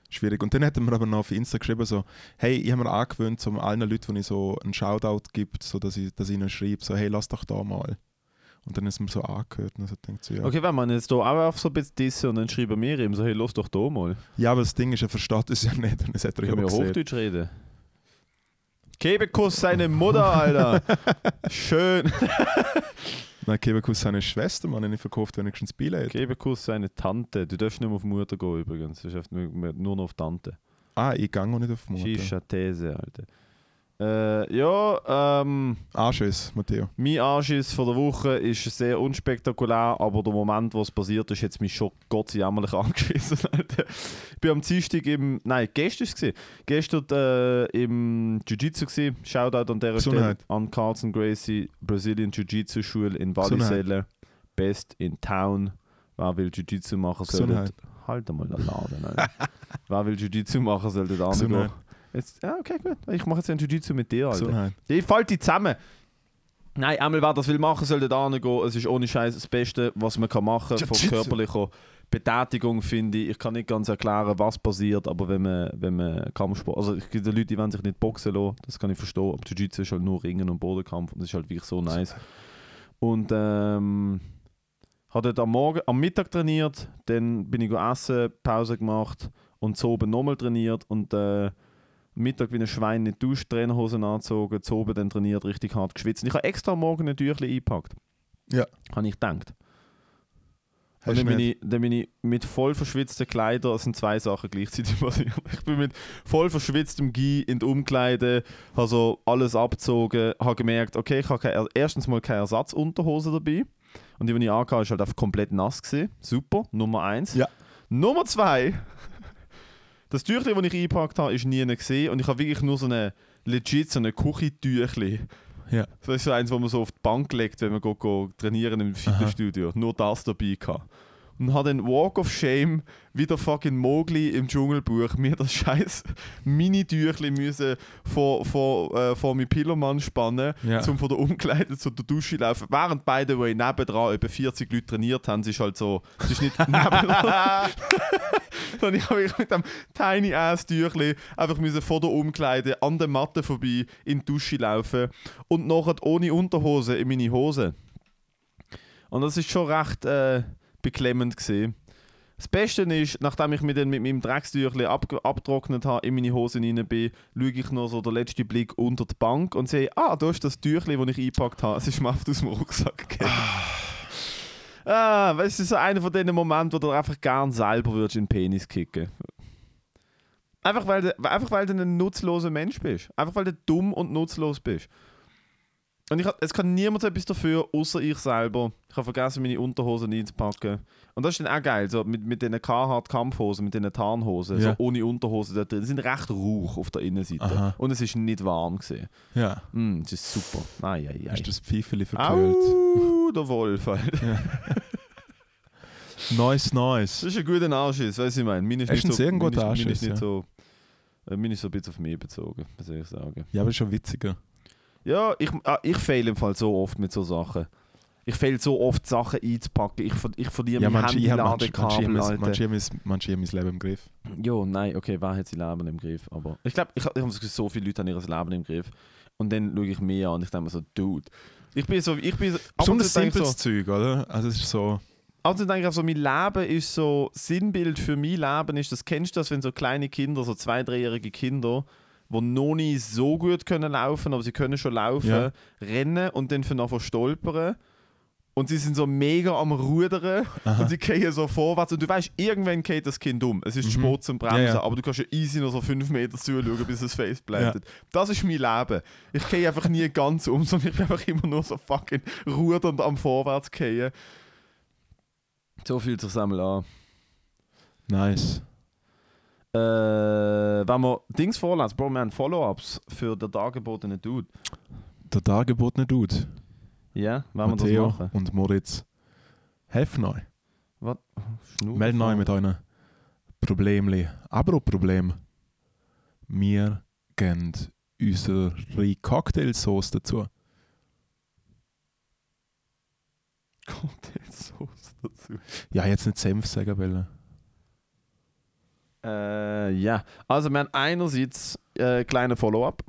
Schwierig. Und dann hat er mir aber noch auf Insta geschrieben, so, hey, ich habe mir angewöhnt, so allen Leuten, die ich so einen Shoutout gibt, so dass ich, dass ich ihnen schreibe, so, hey, lass doch da mal. Und dann ist mir so angehört und so denkt so, ja. Okay, wenn man jetzt hier auch auf so ein bisschen dissen und dann schreiben wir ihm so, hey, los doch da mal. Ja, aber das Ding ist, er versteht es ja nicht und das hat er ja auch. Hochdeutsch reden? Kebekus seine Mutter, Alter. Schön. Nein, Kebekus seine Schwester, man, ich verkauft wenigstens Billett. Kebekus seine Tante. Du darfst nicht mehr auf Mutter gehen übrigens. Ist einfach nur noch auf Tante. Ah, ich gehe auch nicht auf Mutter. Shisha These, Alter. Äh, ja, ähm, Anschiss, Matteo. mein Anschiss von der Woche ist sehr unspektakulär, aber der Moment, wo es passiert ist, hat mich schon Gott sei jämmerlich angeschissen. Ich bin am Dienstag im, nein, gestern war es. Gestern äh, im Jiu-Jitsu. Shoutout an dieser Stelle Gesundheit. an Carlson Gracie, Brazilian Jiu-Jitsu Schule in Walliselle. Best in Town. Wer will Jiu-Jitsu machen, soll. Halt mal den Laden. Wer will Jiu-Jitsu machen, soll dort hingehen. Gesundheit. Jetzt, ja, okay, gut. Ich mache jetzt ein Jiu-Jitsu mit dir, Alter. Gesundheit. Ich falte die zusammen. Nein, einmal wer das will machen, soll dort hingehen. Es ist ohne Scheiß das Beste, was man kann machen kann von körperlicher Betätigung, finde ich. Ich kann nicht ganz erklären, was passiert, aber wenn man, wenn man Kampfsport... Also es gibt Leute, die wollen sich nicht boxen lassen, das kann ich verstehen. Aber Jiu-Jitsu ist halt nur Ringen und Bodenkampf und das ist halt wirklich so nice. Und ähm... Habe dort am Morgen, am Mittag trainiert, dann bin ich essen, Pause gemacht und zu oben nochmal trainiert und äh, Mittag wie ein Schwein nicht duscht, Trainerhosen angezogen, zu oben dann trainiert, richtig hart geschwitzt. Und ich habe extra am Morgen ein Tüchlein eingepackt. Ja. Habe ich gedacht. Und dann bin, ich, dann bin ich mit voll verschwitzten Kleidern, es sind zwei Sachen gleichzeitig passiert. Ich bin mit voll verschwitztem Gi in die Umkleide, habe so alles abgezogen, habe gemerkt, okay, ich habe keine, erstens mal keine Ersatzunterhose dabei. Und die, die ich angehabt ist halt einfach komplett nass gewesen. Super, Nummer eins. Ja. Nummer zwei, das Tüchlein, das ich eingepackt habe, ist nie gesehen und ich habe wirklich nur so eine legit so eine Küchentüchlein. Ja. Das ist so eins, wo man so auf die Bank legt, wenn man go, go trainieren im Fitnessstudio. Nur das dabei gehabt. Und hat den Walk of Shame wie der fucking Mowgli im Dschungelbuch mir das scheiß Mini-Tüchli müssen vor, vor, äh, vor meinen Pillowmann spannen, Ja. um von der Umkleide zu der Dusche laufen. Während by the way nebendran über 40 Leute trainiert haben, es ist halt so, es ist nicht nebendran. Sondern ich habe mit dem tiny ass Tüchli einfach müssen vor der Umkleide an der Matte vorbei in die Dusche laufen und nachher ohne Unterhose in meine Hose. Und das ist schon recht äh, beklemmend gesehen. Das Beste ist, nachdem ich mir dann mit meinem Dreckstüchli ab, abgetrocknet habe, in meine Hose rein bin, schaue ich noch so den letzten Blick unter die Bank und sehe, ah, da ist das Tüchli, das ich eingepackt habe. Es ist mir aus dem Rucksack gegeben. Ah, weißt du, so einer von diesen Momenten, wo du einfach gern selber würdest in den Penis kicken. Einfach weil, du, einfach weil du ein nutzloser Mensch bist. Einfach weil du dumm und nutzlos bist. Und ich, es kann niemand etwas dafür, außer ich selber. Ich habe vergessen, meine Unterhosen einzupacken. Und das ist dann auch geil, so mit, mit diesen Carhartt-Kampfhosen, mit diesen Tarnhosen, Ja. so ohne Unterhose da drin. Die sind recht rauch auf der Innenseite. Aha. Und es ist nicht warm gesehen. Ja. Mm, das ist super. Ai, ai, ai. Hast du das Pfeifeli verkühlt? Au, der Wolf. Alter. Nice, nice. Das ist ein guter Anschiss, weißt du, ich meine. Meine ist nicht einen so, sehr guten ist- meine ist Anschiss, nicht ja. so. Äh, Meine ist so ein bisschen auf mich bezogen, soll ich sagen. Ja, aber ist schon witziger. Ja, ich, ah, ich fehle im Fall so oft mit so Sachen. Ich fehle so oft Sachen einzupacken. Ich, ich verliere Ja, mein manche, ich habe manche, manche, Handy-Ladekabel, manche, Alter. manche, haben mein- Leben im Griff. Jo, nein, okay, wer hat sein Leben im Griff? Aber ich glaube, ich, ich habe so viele Leute haben ihr Leben im Griff. Und dann schaue ich mir an und ich denke mir so, Dude. Ich bin so, ich bin so, Besonders ich simples so, Zeug, oder? Also es ist so... und zu denke ich auch so, mein Leben ist so, Sinnbild für mein Leben ist, das kennst du das, wenn so kleine Kinder, so zwei, dreijährige Kinder, die noch nicht so gut können laufen, aber sie können schon laufen, Ja. rennen und dann von anfangen stolpern. Und sie sind so mega am Rudern und sie gehen so vorwärts. Und du weißt, irgendwann geht das Kind um. Es ist Mhm. Sport zum Bremsen, Ja, ja. aber du kannst ja easy noch so fünf Meter zuschauen, bis es face blendet. Das ist mein Leben. Ich gehe einfach nie ganz um, sondern ich bin einfach immer nur so fucking rudernd am Vorwärts gehen. So fühlt sich einmal an. Nice. Äh, wenn wir Dings vorlassen, Bro, wir haben Follow-ups für den dargebotenen Dude. Der dargebotene Dude, Ja, wenn wir das machen. und Moritz, helfen euch. Was? Schnur- Melden euch mit euren Problemli. Aber Problem. Wir geben unsere Cocktailsauce dazu. Cocktailsauce dazu. Ja, jetzt nicht Senf sagen wollen. Äh, ja, also wir haben einerseits äh, kleine Follow-up.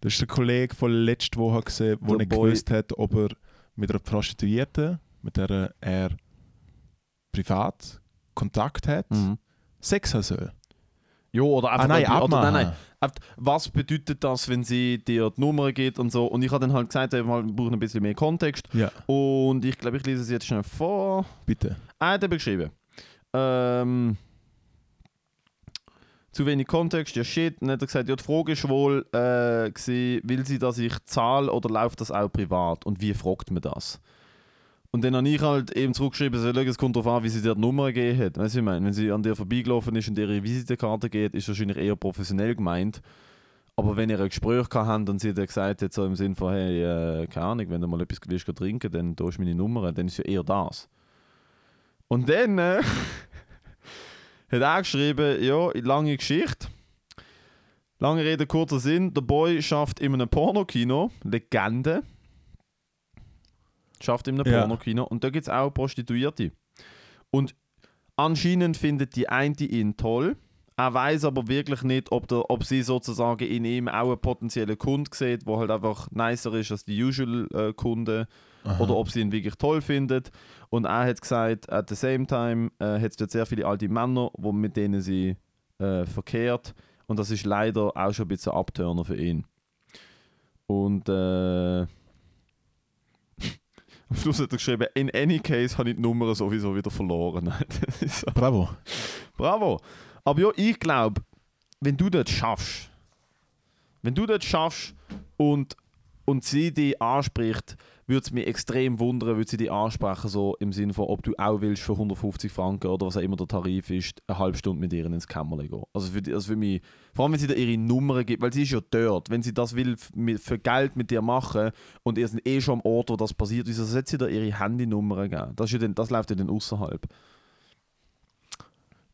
Das ist der Kollege von letzter Woche, gesehen, der Der nicht Boy. gewusst hat, ob er mit einer Prostituierten, mit der er privat Kontakt hat, Sex haben soll. Ja, oder einfach Ah nein, oder, nein, nein, was bedeutet das, wenn sie dir die Nummer gibt und so. Und ich habe dann halt gesagt, wir brauchen ein bisschen mehr Kontext. Ja, Und ich glaube, ich lese es jetzt schnell vor. bitte. Ah, der hat geschrieben. Ähm, zu wenig Kontext, ja shit. Dann hat er gesagt, ja, die Frage ist wohl, äh, gewesen, will sie, dass ich zahle oder läuft das auch privat? Und wie fragt man das? Und dann habe ich halt eben zurückgeschrieben, so, es kommt darauf an, wie sie dir die Nummer gegeben hat. Weißt du, ich meine, wenn sie an dir vorbeigelaufen ist und ihre Visitenkarte geht, ist wahrscheinlich eher professionell gemeint. Aber wenn ihr ein Gespräch habt und sie dir gesagt hat, so im Sinn von, hey, äh, keine Ahnung, wenn du mal etwas willst trinken, dann da ist meine Nummer, dann ist ja eher das. Und dann äh, hat er geschrieben, ja, lange Geschichte. Lange Rede, kurzer Sinn. Der Boy schafft in einem Pornokino, Legende. Schafft in einem Ja. Pornokino. Und da gibt es auch Prostituierte. Und anscheinend findet die eine ihn toll. Er weiß aber wirklich nicht, ob, der, ob sie sozusagen in ihm auch einen potenziellen Kunden sieht, der halt einfach nicer ist als die usual äh. Aha. Oder ob sie ihn wirklich toll findet. Und er hat gesagt, at the same time äh, hat es dort sehr viele alte Männer, wo, mit denen sie äh, verkehrt. Und das ist leider auch schon ein bisschen ein Abturner für ihn. Und äh, am Schluss hat er geschrieben, in any case habe ich die Nummer sowieso wieder verloren. So. Bravo. Bravo. Aber ja, ich glaube, wenn du das schaffst, wenn du das schaffst und, und sie dich anspricht, würde es mich extrem wundern, würde sie dich ansprechen, so im Sinne von, ob du auch willst für 150 Franken oder was auch immer der Tarif ist, eine halbe Stunde mit ihr ins Kämmerle gehen. Also für, also für mich, vor allem wenn sie dir ihre Nummer gibt, weil sie ist ja dort, wenn sie das will für Geld mit dir machen und ihr sind eh schon am Ort, wo das passiert, wieso sollte sie dir ihre Handynummer geben? Das, ist ja dann, das läuft ja dann außerhalb.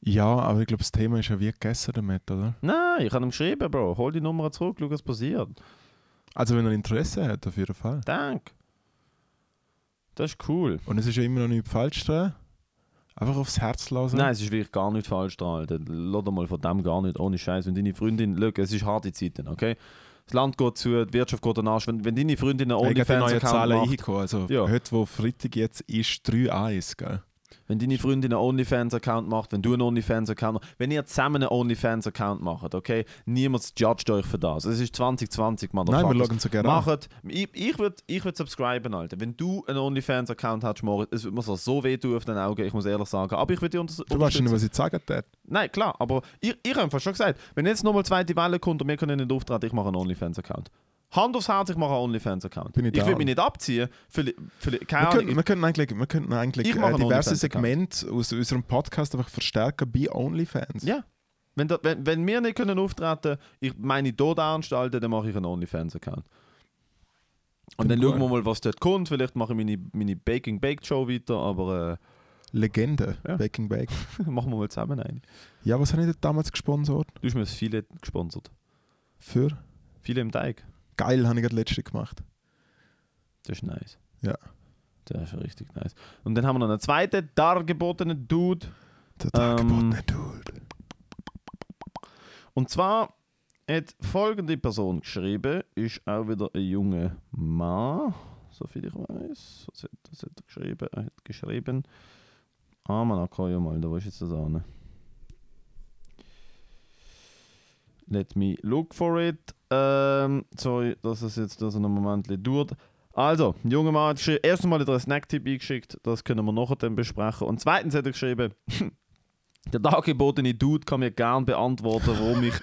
Ja, aber ich glaube, das Thema ist ja wie gegessen damit, oder? Nein, ich habe ihm geschrieben, Bro. Hol die Nummer zurück, schau, was passiert. Also wenn er Interesse hat, auf jeden Fall. Danke. Das ist cool. Und es ist ja immer noch nichts falsch dran. Einfach aufs Herz lassen. Nein, es ist wirklich gar nicht falsch dran. Alter. Lass mal von dem gar nicht, ohne Scheiß. Wenn deine Freundin, schau, es ist harte Zeiten, okay? Das Land geht zu, die Wirtschaft geht an Arsch. Wenn, wenn deine Freundin Ich habe neue Zahlen macht. Also Ja. heute, wo Freitag jetzt ist, 3-1, gell? Wenn deine Freundin einen OnlyFans-Account macht, wenn du einen OnlyFans-Account machst, wenn ihr zusammen einen OnlyFans-Account macht, okay? Niemand judgt euch für das. Es ist 2020, Mann. Nein, wir schauen so gerne an. Macht. Ich, ich würde ich würd subscriben, Alter. Wenn du einen OnlyFans-Account hast, Moritz, es würde mir so, so weh tun auf den Augen, ich muss ehrlich sagen. Aber ich würde unter Du weißt nicht, was ich sagen hätte. Nein, klar, aber ich, ich habe einfach schon gesagt, wenn jetzt nochmal zweite Welle kommt und wir können nicht auftreten, ich mache einen OnlyFans-Account. Hand aufs Herz, ich mache einen OnlyFans-Account. Ich Ich will mich nicht abziehen. Für, für, keine Wir könnten, wir könnten eigentlich, wir könnten eigentlich äh, diverse. Segmente aus unserem Podcast einfach verstärken bei OnlyFans. Ja. Wenn, da, wenn, wenn wir nicht können auftreten ich meine Tod anstalten, dann mache ich einen OnlyFans-Account. Und dann ich schauen wir mal, was dort kommt. Vielleicht mache ich meine, meine Baking Baked Show weiter, aber Legende, Ja. Baking Bake. Machen wir mal zusammen eine. Ja, was habe ich damals gesponsert? Du hast mir das viele gesponsert. Für? Viele im Teig. Geil, habe ich gerade letzte gemacht. Das ist nice. Ja. Das ist richtig nice. Und dann haben wir noch einen zweiten dargebotenen Dude. Der Ähm, dargebotene Dude. Und zwar hat folgende Person geschrieben, ist auch wieder ein junger Mann, soviel ich weiß. Was hat, was hat er geschrieben? Er hat geschrieben. Ah, man, ja mal, da wo ist jetzt das an? Let me look for it. Ähm, sorry, dass es jetzt das einen Moment dauert. Also, ein junger Mann hat geschrieben, erstens mal hat er einen Snacktipp eingeschickt, das können wir nachher dann besprechen. Und zweitens hat er geschrieben, der dargebotene Dude kann mir gern beantworten, warum ich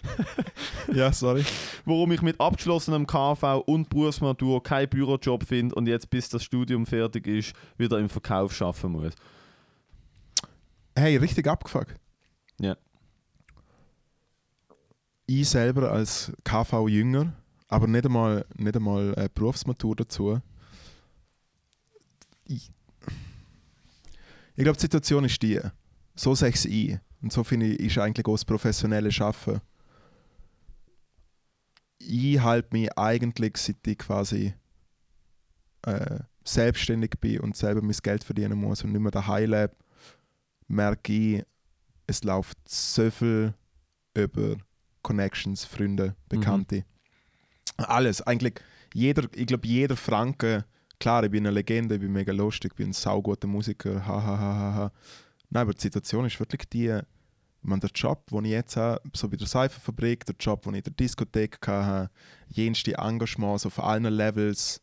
Ja, sorry. warum ich mit abgeschlossenem KV und Berufsmatur keinen Bürojob finde und jetzt, bis das Studium fertig ist, wieder im Verkauf arbeiten muss. Hey, richtig abgefuckt. Ja. Ich selber als KV-Jünger, aber nicht einmal, nicht einmal äh, Berufsmatur dazu. Ich, ich glaube, die Situation ist die. So sehe ich es ein. Und so finde ich, ist eigentlich auch das professionelle Arbeiten. Ich halte mich eigentlich, seit ich quasi äh, selbstständig bin und selber mein Geld verdienen muss und nicht mehr daheim lebe, merke ich, es läuft so viel über Connections, Freunde, Bekannte. Alles, eigentlich jeder, ich glaube jeder Franke, klar, ich bin eine Legende, ich bin mega lustig, ich bin ein sauguter Musiker, ha ha ha ha. Nein, aber die Situation ist wirklich die, meine, der Job, den ich jetzt habe, so bei der Seifenfabrik, der Job, den ich in der Diskothek hatte, jenste Engagements auf allen Levels,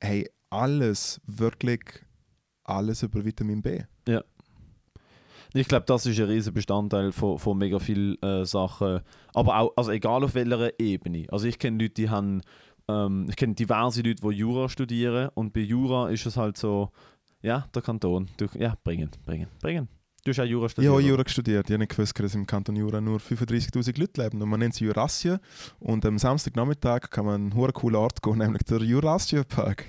hey, alles, wirklich alles über Vitamin B. Ich glaube, das ist ein riesen Bestandteil von, von mega vielen äh, Sachen. Aber auch, also egal auf welcher Ebene. Also ich kenne Leute, die haben, ähm, ich kenne diverse Leute, die Jura studieren und bei Jura ist es halt so, ja, der Kanton, du, ja, bringen, bringen, bringen. Du hast auch Jura studiert. ich habe Jura studiert. Ich habe nicht gewusst, dass im Kanton Jura nur 35'000 Leute leben. Und man nennt sie Jurassien. Und am Samstagnachmittag kann man an einen hure coolen Ort gehen, nämlich der Jurassien Park.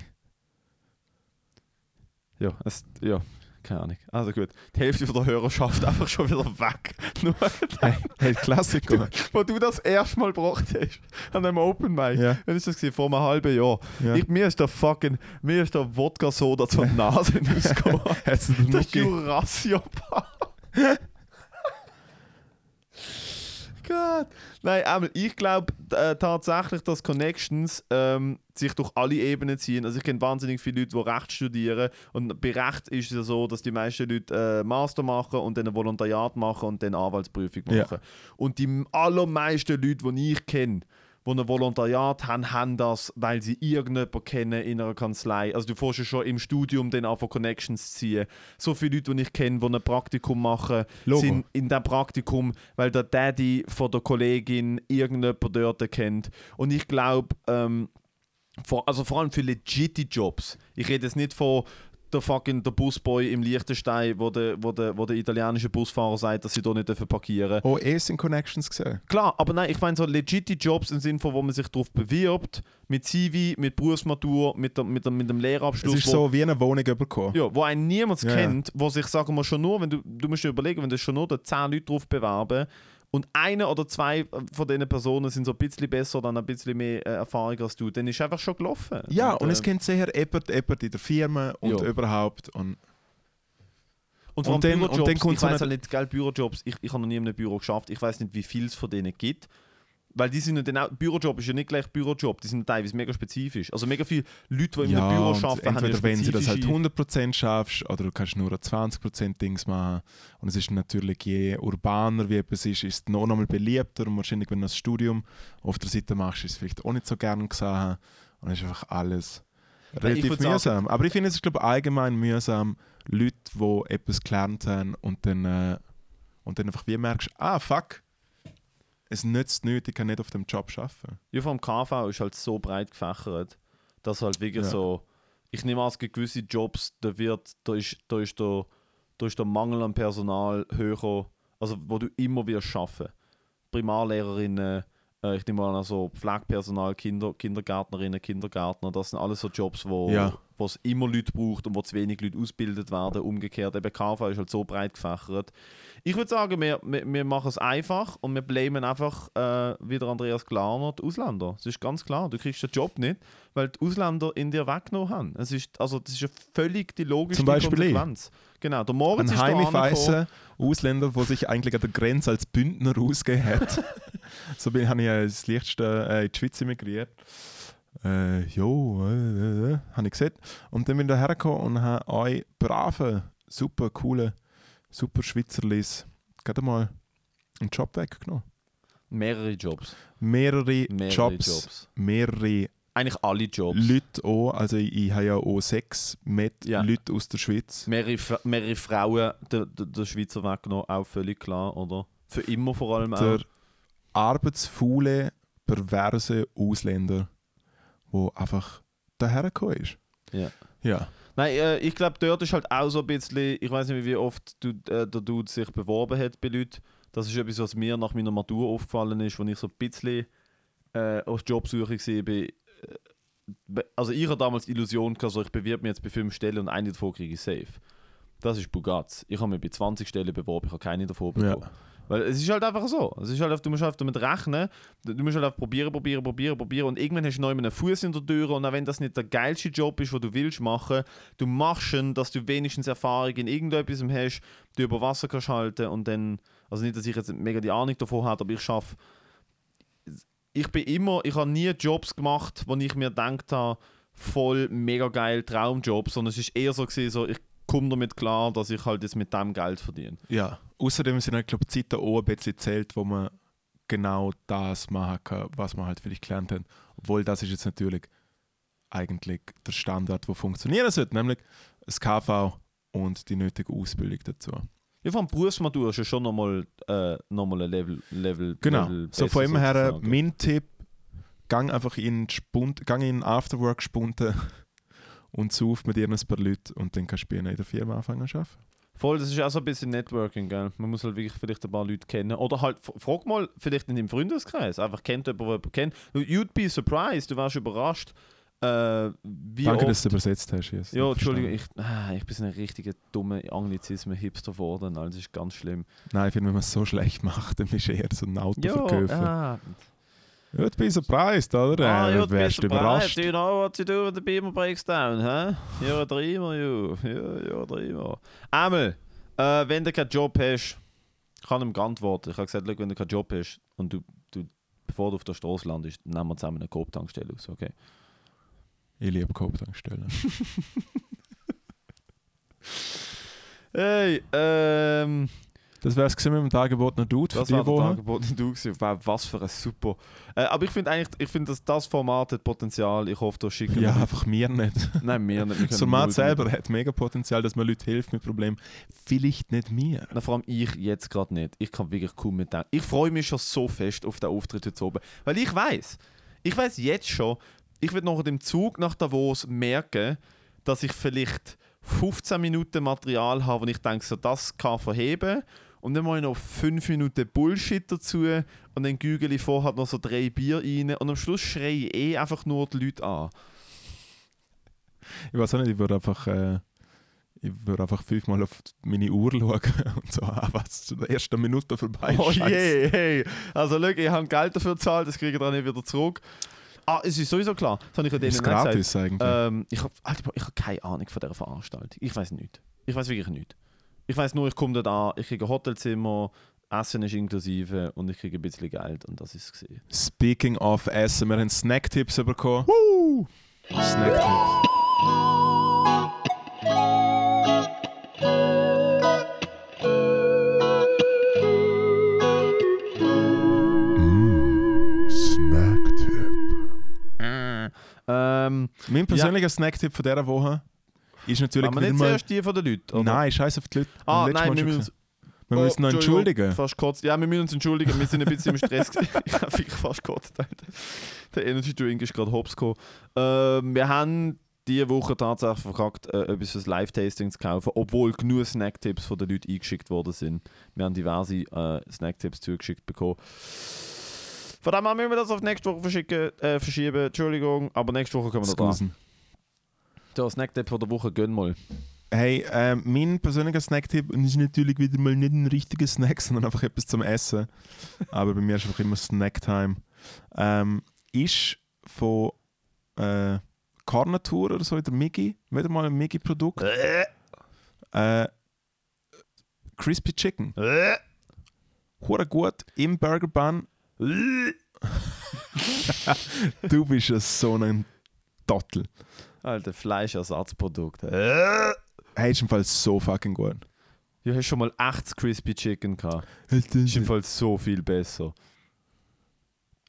Ja, es, ja, keine Ahnung. Also gut, die Hälfte von der Hörerschaft einfach schon wieder weg. Nur, Hey, hey Klassiker. wo du das erste Mal gebracht hast, an einem Open Mic. ja, Wann ist das gewesen? Vor einem halben Jahr. ja. Ich, mir ist der fucking, mir ist der Wodka-Soda zur Nase rausgekommen. Den der Nuki? Jurassier Gott. Nein, einmal, ich glaube äh, tatsächlich, dass Connections ähm, sich durch alle Ebenen ziehen. Also ich kenne wahnsinnig viele Leute, die Recht studieren und bei Recht ist es ja so, dass die meisten Leute äh, Master machen und dann ein Volontariat machen und dann Anwaltsprüfung Ja. machen. Und die allermeisten Leute, die ich kenne, die ein Volontariat haben, haben das, weil sie irgendjemanden kennen in einer Kanzlei. Also du fährst ja schon im Studium dann einfach Connections ziehen. So viele Leute, die ich kenne, die ein Praktikum machen, Logo. sind in diesem Praktikum, weil der Daddy von der Kollegin irgendjemanden dort kennt. Und ich glaube, ähm, vor, also vor allem für legitime Jobs. Ich rede jetzt nicht von der fucking der Busboy im Liechtenstein, wo der, wo, der, wo der italienische Busfahrer sagt, dass sie hier nicht dürfen parkieren Oh, eh sind Connections gesehen. Klar, aber nein, ich meine so legitime Jobs im Sinne von, wo man sich darauf bewirbt, mit CV, mit Berufsmatur, mit, der, mit, der, mit dem Es Lehrabschluss. ist so wie eine Wohnung bekommen. Ja, wo einen niemand ja. kennt, wo sich, sagen wir schon nur, wenn du, du musst dir überlegen, wenn du schon nur da 10 Leute drauf bewerben und eine oder zwei von diesen Personen sind so ein bisschen besser oder haben ein bisschen mehr äh, Erfahrung als du, dann ist einfach schon gelaufen. Ja, und äh, es kennt sehr jemand, jemand in der Firma und Ja. überhaupt. Und Und, Und dann- und Bürojobs, dann kommt ich so weiß halt nicht, gell, Bürojobs, ich, ich habe noch nie in einem Büro geschafft, ich weiß nicht, wie viel es von denen gibt. Weil die sind ja dann auch, Bürojob ist ja nicht gleich Bürojob, die sind teilweise mega spezifisch. Also mega viele Leute, die in einem Büro arbeiten, haben ja entweder wenn sie das halt spezifische- 100% schaffst oder du kannst nur ein 20% Dings machen. Und es ist natürlich, je urbaner wie etwas ist, ist es noch einmal beliebter. Und wahrscheinlich, wenn du das Studium auf der Seite machst, ist es vielleicht auch nicht so gern gesehen. Und es ist einfach alles relativ sagen- mühsam. Aber ich finde, es ist glaube ich, allgemein mühsam, Leute, die etwas gelernt haben und dann, äh, und dann einfach wie merkst, ah fuck, es nützt nichts, ich kann nicht auf dem Job arbeiten. Ja, allem KV ist halt so breit gefächert, dass halt wirklich Ja. so. Ich nehme an, es gibt gewisse Jobs, da, wird, da, ist, da, ist der, da ist der Mangel an Personal höher, also wo du immer wirst arbeiten. Primarlehrerinnen, äh, ich nehme an, also Pflegepersonal, Kinder, Kindergärtnerinnen, Kindergärtner, das sind alles so Jobs, wo, Ja. Wo es immer Leute braucht und wo zu wenig Leute ausgebildet werden. Umgekehrt, eben KV ist halt so breit gefächert. Ich würde sagen, wir, wir, wir machen es einfach und wir blamen einfach äh, wieder Andreas Klarner, die Ausländer. Das ist ganz klar, du kriegst den Job nicht, weil die Ausländer in dir weggenommen haben. Es ist, also, das ist eine völlig die logische Zum Beispiel ich. Konsequenz. Genau, der Moritz Ein ist heimifeiser Ausländer, der sich eigentlich an der Grenze als Bündner ausgegeben hat. so bin, habe ich das Lichtste äh, in die Schweiz emigriert. Äh, jo, äh, äh, habe ich gesehen. Und dann bin ich hergekommen und habe euch brave, super coole, super Schweizerlis gerade mal einen Job weggenommen. Mehrere Jobs. Mehrere, Mehrere Jobs, Jobs. mehrere Eigentlich alle Jobs. Leute auch. Also ich, ich habe ja auch sechs mit Ja. Leute aus der Schweiz. mehrere, Fra- mehrere Frauen der, der, der Schweizer weggenommen, auch völlig klar, oder? Für immer vor allem auch. der arbeitsfaule, perverse Ausländer, der einfach dahergekommen ist. Ja. Ja. Nein, äh, ich glaube, dort ist halt auch so ein bisschen, ich weiß nicht, wie oft du, äh, der Dude sich beworben hat bei Leuten. Das ist etwas, was mir nach meiner Matur aufgefallen ist, wo ich so ein bisschen äh, auf Jobsuche war. Bei, äh, also ich hatte damals die Illusion, gehabt, so, ich bewirbe mich jetzt bei fünf Stellen und eine davon kriege ich safe. Das ist Bugatz. Ich habe mich bei 20 Stellen beworben, ich habe keine davon bekommen. Ja. Weil es ist halt einfach so. Es ist halt, du musst halt damit rechnen. Du musst halt einfach probieren, probieren, probieren, probieren. Und irgendwann hast du noch einen Fuß in der Tür. Und auch wenn das nicht der geilste Job ist, den du willst machen, du machst ihn, dass du wenigstens Erfahrung in irgendetwas hast, du über Wasser kannst halten und dann, also nicht, dass ich jetzt mega die Ahnung davon habe, aber ich schaffe. Ich bin immer, ich habe nie Jobs gemacht, wo ich mir gedacht habe, voll mega geil Traumjob, sondern es ist eher so gewesen, so ich komme damit klar, dass ich halt jetzt mit dem Geld verdiene. ja. Außerdem sind halt, glaube ich, Zeiten auch ein bisschen zählt, wo man genau das machen kann, was man halt vielleicht gelernt hat. Obwohl das ist jetzt natürlich eigentlich der Standard, der funktionieren sollte, nämlich das KV und die nötige Ausbildung dazu. Ja, allem Berufsmatur ist ja schon nochmal äh, noch mal ein Level, Level Genau. Level so von ihm her, mein Tipp, gang einfach in Spund, gang in Afterwork spunten und sauf mit dir ein paar Leuten und dann kannst du bei in der Firma anfangen zu arbeiten. Voll, das ist auch so ein bisschen Networking, gell? Man muss halt wirklich vielleicht ein paar Leute kennen. Oder halt, frag mal, vielleicht in deinem Freundeskreis. Einfach kennt jemand, der jemanden kennt. You'd be surprised, du wärst überrascht, äh, wie Danke, oft... dass du übersetzt hast. Yes. ja, Entschuldigung, ich, ah, ich bin so ein richtiger dummer Anglizismen-Hipster geworden. Also, das ist ganz schlimm. Nein, ich finde, wenn man es so schlecht macht, dann bist du eher so ein Autoverkäufer. ah, Du bist surprised, oder? Ah, äh, you'd be wärst du surprised. überrascht. Do you know what to do when the beamer breaks down, huh? You're a dreamer, you. You're, you're a dreamer. Einmal, äh, wenn du keinen Job hast, habe ihm geantwortet. Ich habe gesagt, «Schau, wenn du keinen Job hast und du, du bevor du auf der Straße landest, nehmen wir zusammen eine Coop-Tankstelle aus, okay? Ich liebe Coop-Tankstellen. Hey, ähm... Das wär's gewesen mit dem Tagebot Dude Das war der Woche. Angebot du gewesen. Wow, was für ein super... Äh, aber ich finde eigentlich, ich finde, dass das Format hat Potenzial. Ich hoffe, da schicken Ja, einfach mir nicht. Nein, mir nicht. Das Format selber hat mega Potenzial, dass man Leuten hilft mit Problemen. Vielleicht nicht mir. Na, vor allem ich jetzt gerade nicht. Ich kann wirklich cool mit dem. Ich freue mich schon so fest auf den Auftritt heute oben. Weil ich weiß, ich weiß jetzt schon, ich werde noch dem Zug nach Davos merken, dass ich vielleicht 15 Minuten Material habe, wo ich denke, so, das kann verheben. Und dann mache ich noch 5 Minuten Bullshit dazu und dann gügel ich vorher noch so drei Bier rein und am Schluss schreie ich eh einfach nur die Leute an. Ich weiß auch nicht, ich würde einfach, äh, ich würde einfach fünfmal auf meine Uhr schauen und so, ah, was zu der ersten Minute vorbei Oh je, hey. Also, schau, ich habe Geld dafür gezahlt, das kriege ich dann nicht wieder zurück. Ah, es ist sowieso klar. Das habe ich ja denen Ist auch gesagt. gratis eigentlich. Ähm, ich habe ich hab keine Ahnung von dieser Veranstaltung. Ich weiß nicht. Ich weiß wirklich nicht. Ich weiß nur, ich komme dort an, ich kriege ein Hotelzimmer, Essen ist inklusive und ich kriege ein bisschen Geld und das ist es. Speaking of Essen, wir haben Snacktipps bekommen. Snacktipps. Snacktipp. Ähm, Mein persönlicher Snacktipp von dieser Woche ist natürlich wieder nicht mal... zuerst die von den Leuten? Oder? Nein, scheiß auf die Leute. Ah, Letztes nein, wir müssen, wir Oh, müssen noch Entschuldigung, entschuldigen. Fast kurz. Ja, wir müssen uns entschuldigen, wir sind ein bisschen im Stress. ich habe fast. Alter. Der Energy Drink ist gerade hops gekommen. Ähm, wir haben diese Woche tatsächlich verkackt, äh, etwas fürs Live-Tasting zu kaufen, obwohl genug Snacktipps von den Leuten eingeschickt worden sind. Wir haben diverse äh, Snacktipps zugeschickt bekommen. Von dem müssen wir das auf nächste Woche verschicken, äh, verschieben. Entschuldigung, aber nächste Woche können wir noch dran. Der Snacktipp von der Woche, gönn mal. Hey, äh, mein persönlicher Snacktipp ist natürlich wieder mal nicht ein richtiger Snack, sondern einfach etwas zum Essen. Aber bei mir ist einfach immer Snacktime. Ähm, ist von äh, Carnatur oder so, der Miggi. Wieder mal ein Miggi-Produkt. Äh, Crispy Chicken. Hure gut im Burger Bun. du bist ja so ein Dottel. Alter, Fleischersatzprodukt. Hey, ist im Fall so fucking gut. Du hast schon mal 80 Crispy Chicken gehabt. Ist im Fall so viel besser.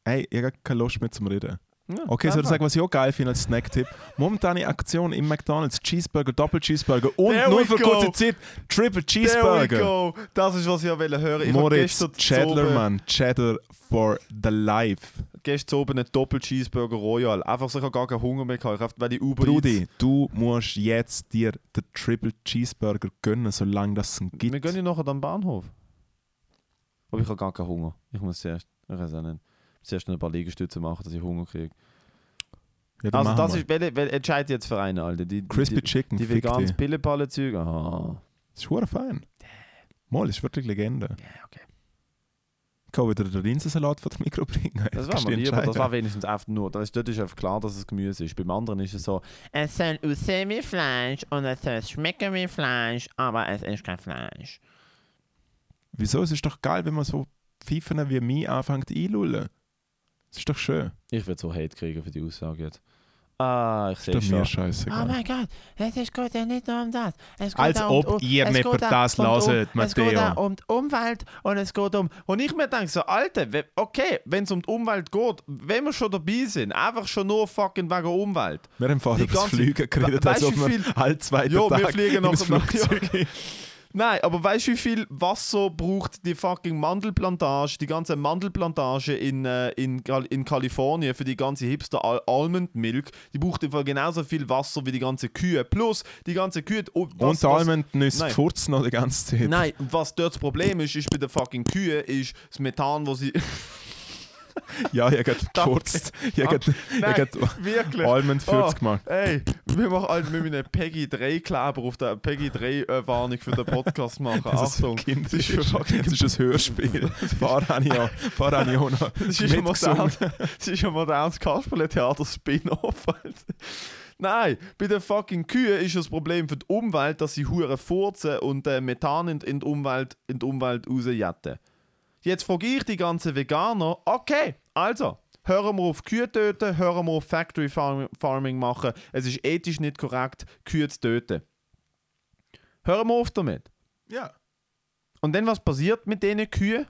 Hey, ich habe keine Lust mehr zum Reden. Ja, Okay, soll ich sagen, was ich auch geil finde als Snacktipp? Momentane Aktion im McDonalds: Cheeseburger, Doppel-Cheeseburger und There nur für kurze Zeit Triple There we Cheeseburger. go. Das ist, was ich wollte hören. Moritz, Cheddar, Mann. Cheddar for the life. Gestern oben einen Doppel-Cheeseburger Royal. Einfach so, ich habe gar keinen Hunger mehr gehabt. Ich habe, weil die Uber Brudi, Eats- du musst jetzt dir den Triple Cheeseburger gönnen, solange das es ihn gibt. Wir gehen ja nachher am Bahnhof. Aber ich habe gar keinen Hunger. Ich muss zuerst, ich weiß auch nicht, zuerst noch ein paar Liegestütze machen, dass ich Hunger kriege. Ja, Also machen das wir. ist, welche, welche entscheidet jetzt für einen, Alter? Die, Crispy die, Chicken, die veganen. Pillepalle-Züge? Aha. Das ist hure fein. Mal, ist wirklich Legende. Ja, okay. Ich kann wieder den Linsensalat von der Mikro bringen. Das war mir lieber, das war wenigstens einfach nur, das ist, dort ist einfach klar, dass es Gemüse ist. Beim anderen ist es so, es soll aussehen wie Fleisch und es soll schmecken wie Fleisch, aber es ist kein Fleisch. Wieso? Es ist doch geil, wenn man so Pfeifen wie mich anfängt einlullen. Das ist doch schön. Ich werde so Hate kriegen für die Aussage jetzt. Ah, ich Das sehe ist doch mir schon. scheißegal. Oh mein Gott, es ist geht ja nicht nur um das. Es geht Als auch um, ob ihr es nicht geht über auch das um, hört, Es geht Matteo. auch um die Umwelt und es geht um. Und ich mir denke so, Alter, we- okay, wenn es um die Umwelt geht, wenn wir schon dabei sind, einfach schon nur fucking wegen Umwelt. Wir haben vorher Die über das ganze- Fliegen geredet, We- als weißt ob du, wie wir viel- alle zweiten Jo, wir Tag fliegen in nach- Flugzeug Nein, aber weißt du, wie viel Wasser braucht die fucking Mandelplantage, die ganze Mandelplantage in, äh, in, Kal- in Kalifornien für die ganze Hipster Al Almond Milk? Die braucht einfach genauso viel Wasser wie die ganze Kühe. Plus die ganze Kühe. Oh, was- Und was- Almondnüsse furzen noch die ganze Zeit. Nein, was dort das Problem ist, ist bei den fucking Kühen, ist das Methan, wo sie. Ja, ich habe gefurzt. Ich habe gerade wirklich. Almond Oh, 40 gemacht. Ey, wir machen halt mit einem Peggy 3 Kleber auf der Peggy 3 äh, Warnung für den Podcast machen. Das ist Achtung. ein Kind, das ist fucking das ist ein Hörspiel. Auch noch Das ist ein modernes, das ist ein modernes Kasperle-Theater-Spin-Off. Nein, bei den fucking Kühen ist das Problem für die Umwelt, dass sie hure furzen und äh, Methan in, in, die Umwelt, in die Umwelt rausjetten. Jetzt frage ich die ganzen Veganer, okay, also, hören wir auf Kühe töten, hören wir auf Factory Farm Farming machen, es ist ethisch nicht korrekt, Kühe zu töten. Hören wir auf damit. Ja. Und dann was passiert mit diesen Kühen?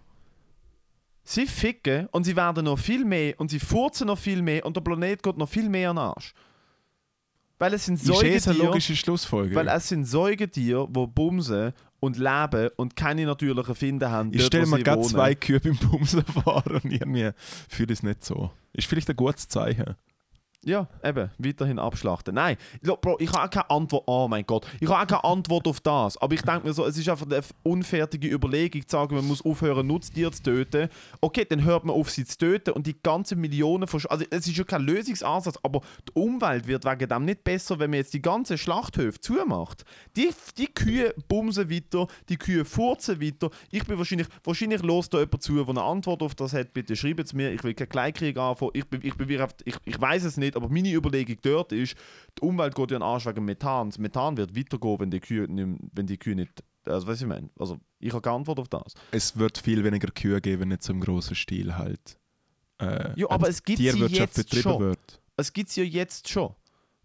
Sie ficken und sie werden noch viel mehr und sie furzen noch viel mehr und der Planet geht noch viel mehr an den Arsch. Weil es sind Ist eh eine Säugetiere, logische Schlussfolgerung. weil es sind Säugetiere, die bumsen und leben und keine natürlichen Finden haben. ich stelle mir gerade zwei Kühe beim Bumsen vor und irgendwie fühle es nicht so. Ist vielleicht ein gutes Zeichen. Ja, eben, weiterhin abschlachten. Nein, Bro, ich habe auch keine Antwort. Oh mein Gott, ich habe auch keine Antwort auf das. Aber ich denke mir so, es ist einfach eine unfertige Überlegung zu sagen, man muss aufhören, Nutztiere zu töten. Okay, dann hört man auf, sie zu töten und die ganzen Millionen von. Also, es ist ja kein Lösungsansatz, aber die Umwelt wird wegen dem nicht besser, wenn man jetzt die ganzen Schlachthöfe zumacht. Die, die Kühe bumsen weiter, die Kühe furzen weiter. Ich bin wahrscheinlich, wahrscheinlich los da jemand zu, der eine Antwort auf das hat. Bitte schreibt es mir. Ich will keinen Kleinkrieg anfangen. Ich, ich, auf- ich, ich weiß es nicht, aber meine Überlegung dort ist, die Umwelt geht ja an den Arsch wegen Methan. Das Methan wird weitergehen, wenn die Kühe nicht, wenn die Kühe nicht also, was ich meine. Also, ich habe keine Antwort auf das. Es wird viel weniger Kühe geben, wenn nicht so im grossen Stil halt. Äh, Ja, aber es gibt sie Tierwirtschaft jetzt betrieben schon. wird. Es gibt es ja jetzt schon.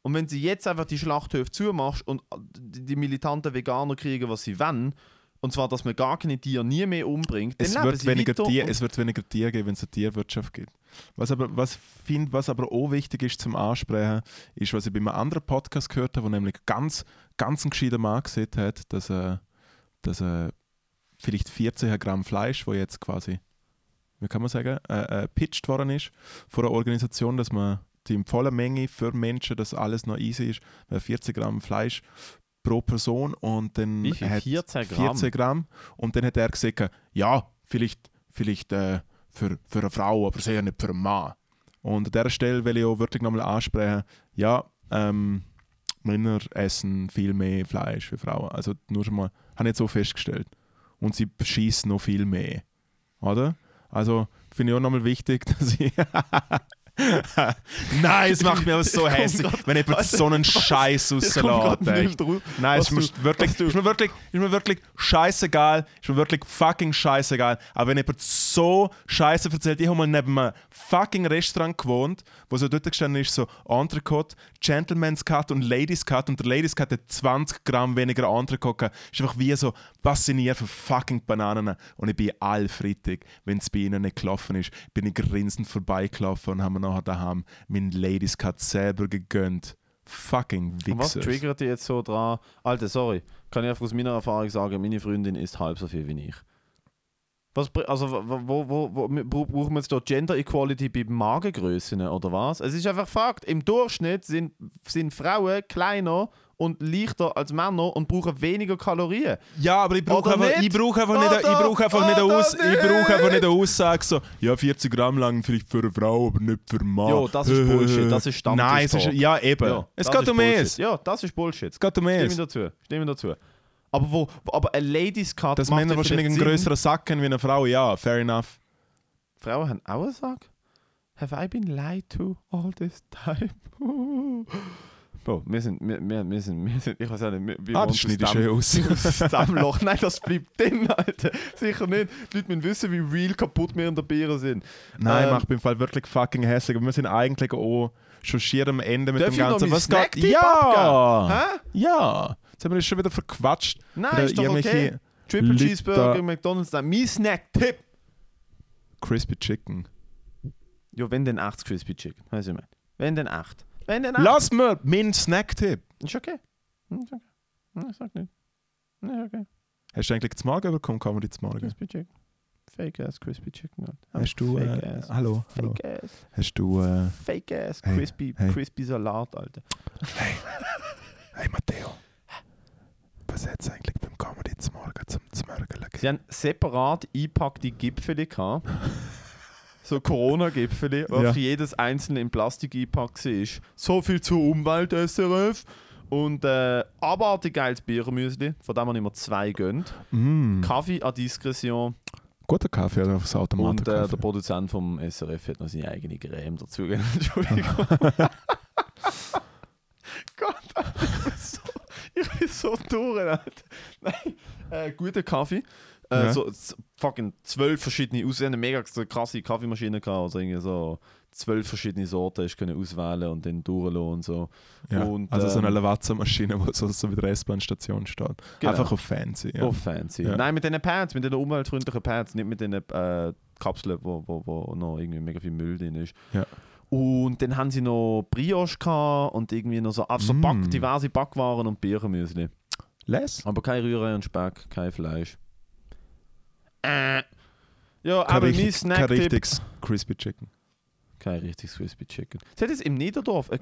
Und wenn sie jetzt einfach die Schlachthöfe zumachst und die, die militanten Veganer kriegen, was sie wollen, und zwar, dass man gar keine Tiere nie mehr umbringt, Es wird, weniger Tier, es wird weniger Tiere geben, wenn es eine Tierwirtschaft gibt. Was aber, was, find, was aber auch wichtig ist zum Ansprechen, ist, was ich bei einem anderen Podcast gehört habe, wo nämlich ganz, ganz ein gescheiter Mann gesehen hat, dass, äh, dass äh, vielleicht 14 Gramm Fleisch, wo jetzt quasi, wie kann man sagen, äh, äh, pitched worden ist von einer Organisation, dass man die in voller Menge für Menschen, dass alles noch easy ist, weil 40 Gramm Fleisch pro Person und dann Wie viel? hat 14 Gramm? 14 Gramm und dann hat er gesagt, ja, vielleicht, vielleicht äh, für, für eine Frau, aber sicher nicht für einen Mann. Und an dieser Stelle will ich auch wirklich nochmal ansprechen, ja, ähm, Männer essen viel mehr Fleisch wie Frauen. Also nur schon mal, habe ich jetzt so festgestellt. Und sie schießen noch viel mehr. Oder? Also finde ich auch nochmal wichtig, dass ich. Nein, es macht mich aber so hässlich, wenn jemand so einen Scheiß rauslässt. Nein, es ist mir, wirklich, ist mir wirklich, ist mir wirklich scheißegal. Ist mir wirklich fucking scheißegal. Aber wenn jemand so Scheiße erzählt, ich habe mal neben einem fucking Restaurant gewohnt, wo so dort gestanden ist, so Entrecote, Gentleman's Cut und Ladies Cut und der Ladies Cut hat 20 Gramm weniger Entrecote gehabt. Ist einfach wie so passioniert von fucking Bananen. Und ich bin allfrittig, wenn es bei ihnen nicht gelaufen ist, bin ich grinsend vorbeigelaufen und haben nachher daheim meinen Ladies Cut selber gegönnt. Fucking Und was Wichser. triggert dich jetzt so dran? Alter, sorry, kann ich einfach aus meiner Erfahrung sagen, meine Freundin ist halb so viel wie ich. Was, also, wo, wo, wo, wo bra- brauchen wir jetzt da Gender Equality bei Magengrößen oder was? Es ist einfach Fakt. Im Durchschnitt sind, sind Frauen kleiner und leichter als Männer und brauchen weniger Kalorien. Ja, aber ich brauche einfach, nicht? ich brauche einfach nicht, ich brauche einfach nicht, eine Aus, ich brauche einfach nicht eine Aussage so, ja 40 Gramm lang vielleicht für eine Frau, aber nicht für einen Mann. Jo, das ist Bullshit, das ist Stammtisch Nein, es ist, ja eben. Ja, es geht um es. Ja, das ist Bullshit. Es geht um Stimme es. dazu. Stimme dazu. Aber, wo, aber ein Ladies Cut Dass macht Männer ja wahrscheinlich einen größeren Sack haben wie eine Frau, ja, fair enough. Frauen haben auch einen Sack? Have I been lied to all this time? Bro, wir sind, wir, wir, wir sind, wir sind, ich weiß auch nicht, wir, wir Ah, das schneide ich schön aus. aus dem Loch. Nein, das bleibt drin, Alter. Sicher nicht. Die Leute müssen wissen, wie real kaputt wir in der Biere sind. Nein, Ähm, macht im Fall wirklich fucking hässlich. Wir sind eigentlich auch schon schier am Ende mit Darf dem ich Ganzen. Was geht? Ja! Hä? Ja! Jetzt haben wir das schon wieder verquatscht. Nein, Oder ist doch okay. Triple Leute Cheeseburger, McDonalds, nein, mein Snack-Tipp. Crispy Chicken. Ja, wenn denn 8 Crispy Chicken. Weißt du, ich meine. Wenn denn 8. Denn 8. Lass mir meinen Snack-Tipp. Ist okay. Ist okay. Ich sag nicht. Nee, okay. Hast du eigentlich zum Morgen bekommen? Kann man die zum Morgen? Crispy Chicken. Fake ass Crispy Chicken. Hast du. Fake Äh, ass. hallo, hallo. Fake ass. Hast du. Äh, Fake ass Hey, Crispy, hey. Crispy Salat, Alter. hey Matteo. Was hat es eigentlich beim Comedy zum Morgen zum Zmörgeln Sie haben separat eingepackte Gipfeli gehabt. So Corona-Gipfeli, wo Ja. jedes einzelne in Plastik eingepackt war. So viel zur Umwelt, SRF. Und äh, abartig geiles Biermüsli, von dem man immer zwei gönnt. mm, Kaffee an Diskretion. Guter Kaffee oder aufs Automat? Und äh, der Produzent vom SRF hat noch seine eigene Creme dazugegeben. Entschuldigung. Gott, ich bin so, ich bin so durch, Alter. Nein, äh, guter Kaffee. Äh, Ja. so fucking zwölf verschiedene Aussehen, eine mega krasse Kaffeemaschine gehabt, also irgendwie so zwölf verschiedene Sorten hast können auswählen und dann durchlassen und so. ja. und, also so eine ähm, Lavazza-Maschine, wo so, so wie der S-Bahn-Station steht. Genau. Einfach auf fancy. Ja. Oh, fancy. Ja. Nein, mit den Pads, mit den umweltfreundlichen Pads, nicht mit den äh, Kapseln, wo, wo, wo noch irgendwie mega viel Müll drin ist. Ja. Und dann haben sie noch Brioche gehabt und irgendwie noch so, also Mm. Back, diverse Backwaren und Biermüsli. Les? Aber kein Rührei und Speck, kein Fleisch. Äh. Ja, Kein, aber mein richtig, kein richtiges Crispy Chicken. Kein richtiges Crispy Chicken. Sie hat jetzt im Niederdorf... Äh,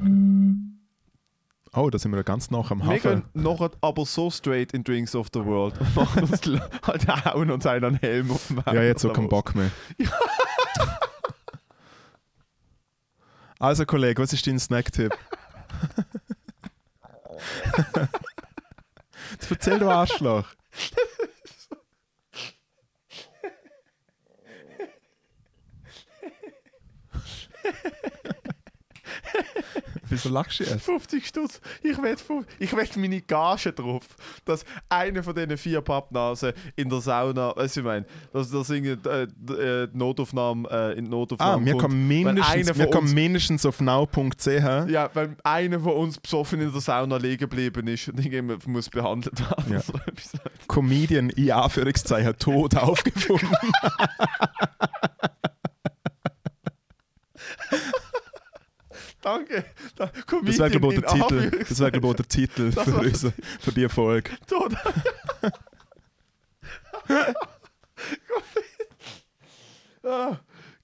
Oh, da sind wir ja ganz nach am wir Hafen. gehen nachher aber so straight in Drinks of the World und machen uns halt hauen uns einen Helm auf den Weg. Ja, jetzt so oder kein was? Bock mehr. also, Kollege, was ist dein Snack-Tipp? Jetzt erzähl du Arschloch. Wieso lachst du jetzt? 50 Stutz. Ich wette ich wett meine Gage drauf, dass einer von diesen vier Pappnasen in der Sauna, weißt du, ich meine, dass das irgendwie äh, äh, Notaufnahme äh, in die Ah, Notaufnahme wir kommt. kommen mindestens, wir kommen mindestens auf now.ch. Ja, weil einer von uns besoffen in der Sauna liegen geblieben ist und irgendwie muss behandelt werden. Ja. So. Comedian in Anführungszeichen tot aufgefunden. Danke. Da, Das wäre, glaube ich, der Titel. Das wäre, auch der Titel Das für, war- unser, für die Folge. Tot. oh,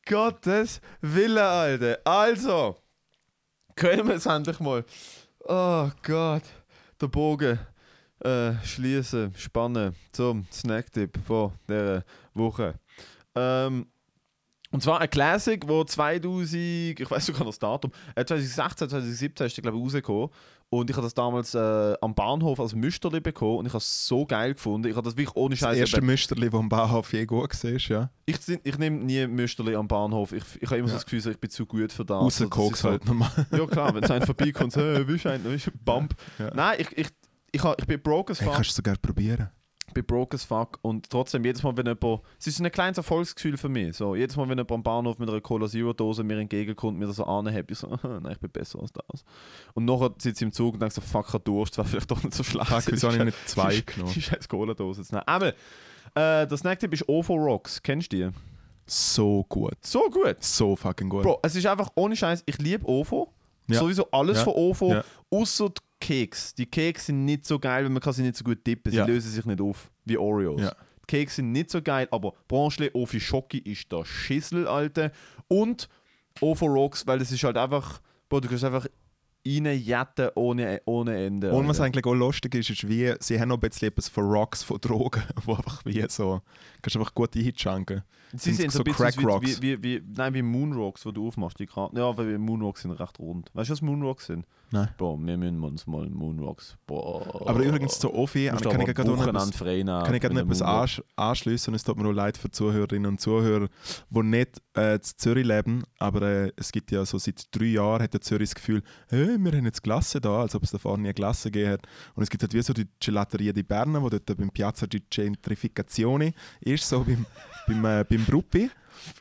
Gottes Wille, Alter. Also, können wir es endlich mal. Oh Gott. Der Bogen äh, schließen, spannen zum Snacktipp von dieser Woche. Ähm, Und zwar ein Classic, wo 2000, ich weiß sogar das Datum, äh, 2016, 2017 ist der glaube ich rausgekommen. Und ich habe das damals äh, am Bahnhof als Müsterli bekommen und ich habe es so geil gefunden. Ich habe das wirklich ohne Das Scheiß. erste Müsterli, das am Bahnhof je gut war, ja. Ich, ich nehme nie Müsterli am Bahnhof. Ich, ich habe immer so Ja. das Gefühl, so, ich bin zu gut für das. Außer Also, das Koks so- halt normal. Ja klar, wenn es einen vorbeikommt, so, hey, willst du einen, willst du einen Bump? Ja. Nein, ich, ich, ich, ha- ich bin broke as Hey, fuck. kannst du sogar probieren. Ich bin broke as fuck und trotzdem jedes Mal, wenn jemand... Es ist ein kleines Erfolgsgefühl für mich. So, jedes Mal, wenn jemand am Bahnhof mit einer Cola Zero Dose mir entgegenkommt, mir das so anhebt, ich so, nein, ich bin besser als das. Und nachher sitze ich im Zug und denke so, fuck, ich habe Durst, war vielleicht doch nicht so schlecht. Fuck, wieso habe ich nicht zwei die genommen? Die scheiß Cola-Dose zu nehmen. Aber, äh, der Snacktipp ist OVO Rocks. Kennst du die? So gut. So gut. So fucking gut. Bro, es ist einfach ohne Scheiß, ich liebe OVO. Ja. Sowieso alles Ja. von OVO, Ja. außer die Keks. Die Keks sind nicht so geil, weil man kann sie nicht so gut tippen. Sie Ja. lösen sich nicht auf, wie Oreos. Ja. Die Keks sind nicht so geil, aber Branchle Ofi Schocki ist der Schissel, Alter. Und OVO Rocks, weil das ist halt einfach, Bro, du kannst einfach reinjetten ohne, ohne Ende. Und was eigentlich auch lustig ist, ist wie, sie haben noch ein bisschen etwas von Rocks, von Drogen, wo einfach wie so, kannst einfach gut einschanken. Sie sind sind so so Crack wie, Rocks. wie, wie, wie, nein, wie Moonrocks, wo du aufmachst, die Karten. Ja, weil Moonrocks sind recht rund. Weißt du, was Moonrocks sind? Nein. Boah, wir müssen uns mal Moonrocks. Boah. Aber übrigens zu Ofi, kann ich gerade noch etwas, kann ich gerade noch etwas ansch anschließen und es tut mir auch leid für Zuhörerinnen und Zuhörer, die nicht äh, in Zürich leben, aber äh, es gibt ja so seit drei Jahren hat der Zürich das Gefühl, hey, wir haben jetzt Glasse da, als ob es davor nie Glasse gegeben hat. Und es gibt halt wie so die Gelateria di Berna, wo dort beim Piazza di Gentrificazione ist, so beim, beim, äh, beim Bruppi.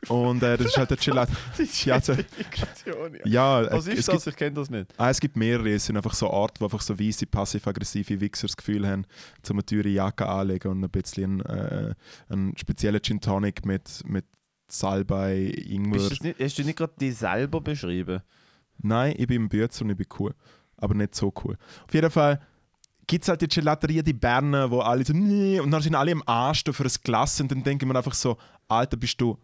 Und äh, das ist halt der Gelat Die Piazza. Gentrifikation, ja. Ja, Was äh, ist das? Gibt, Ich kenne das nicht. ah, es gibt mehrere, es sind einfach so Arten, wo einfach so weisse, passiv-aggressive Wichser das Gefühl haben, zum eine teure Jacke anlegen und ein bisschen äh, einen speziellen Gin Tonic mit, mit Salbei, Ingwer. Nicht, hast du nicht gerade die selber beschrieben? Nein, ich bin im Bützer und ich bin cool. Aber nicht so cool. Auf jeden Fall gibt es halt die Gelateria die Berner, wo alle so nee, und dann sind alle im Arsch für ein Glas und dann denke ich mir einfach so, Alter, bist du,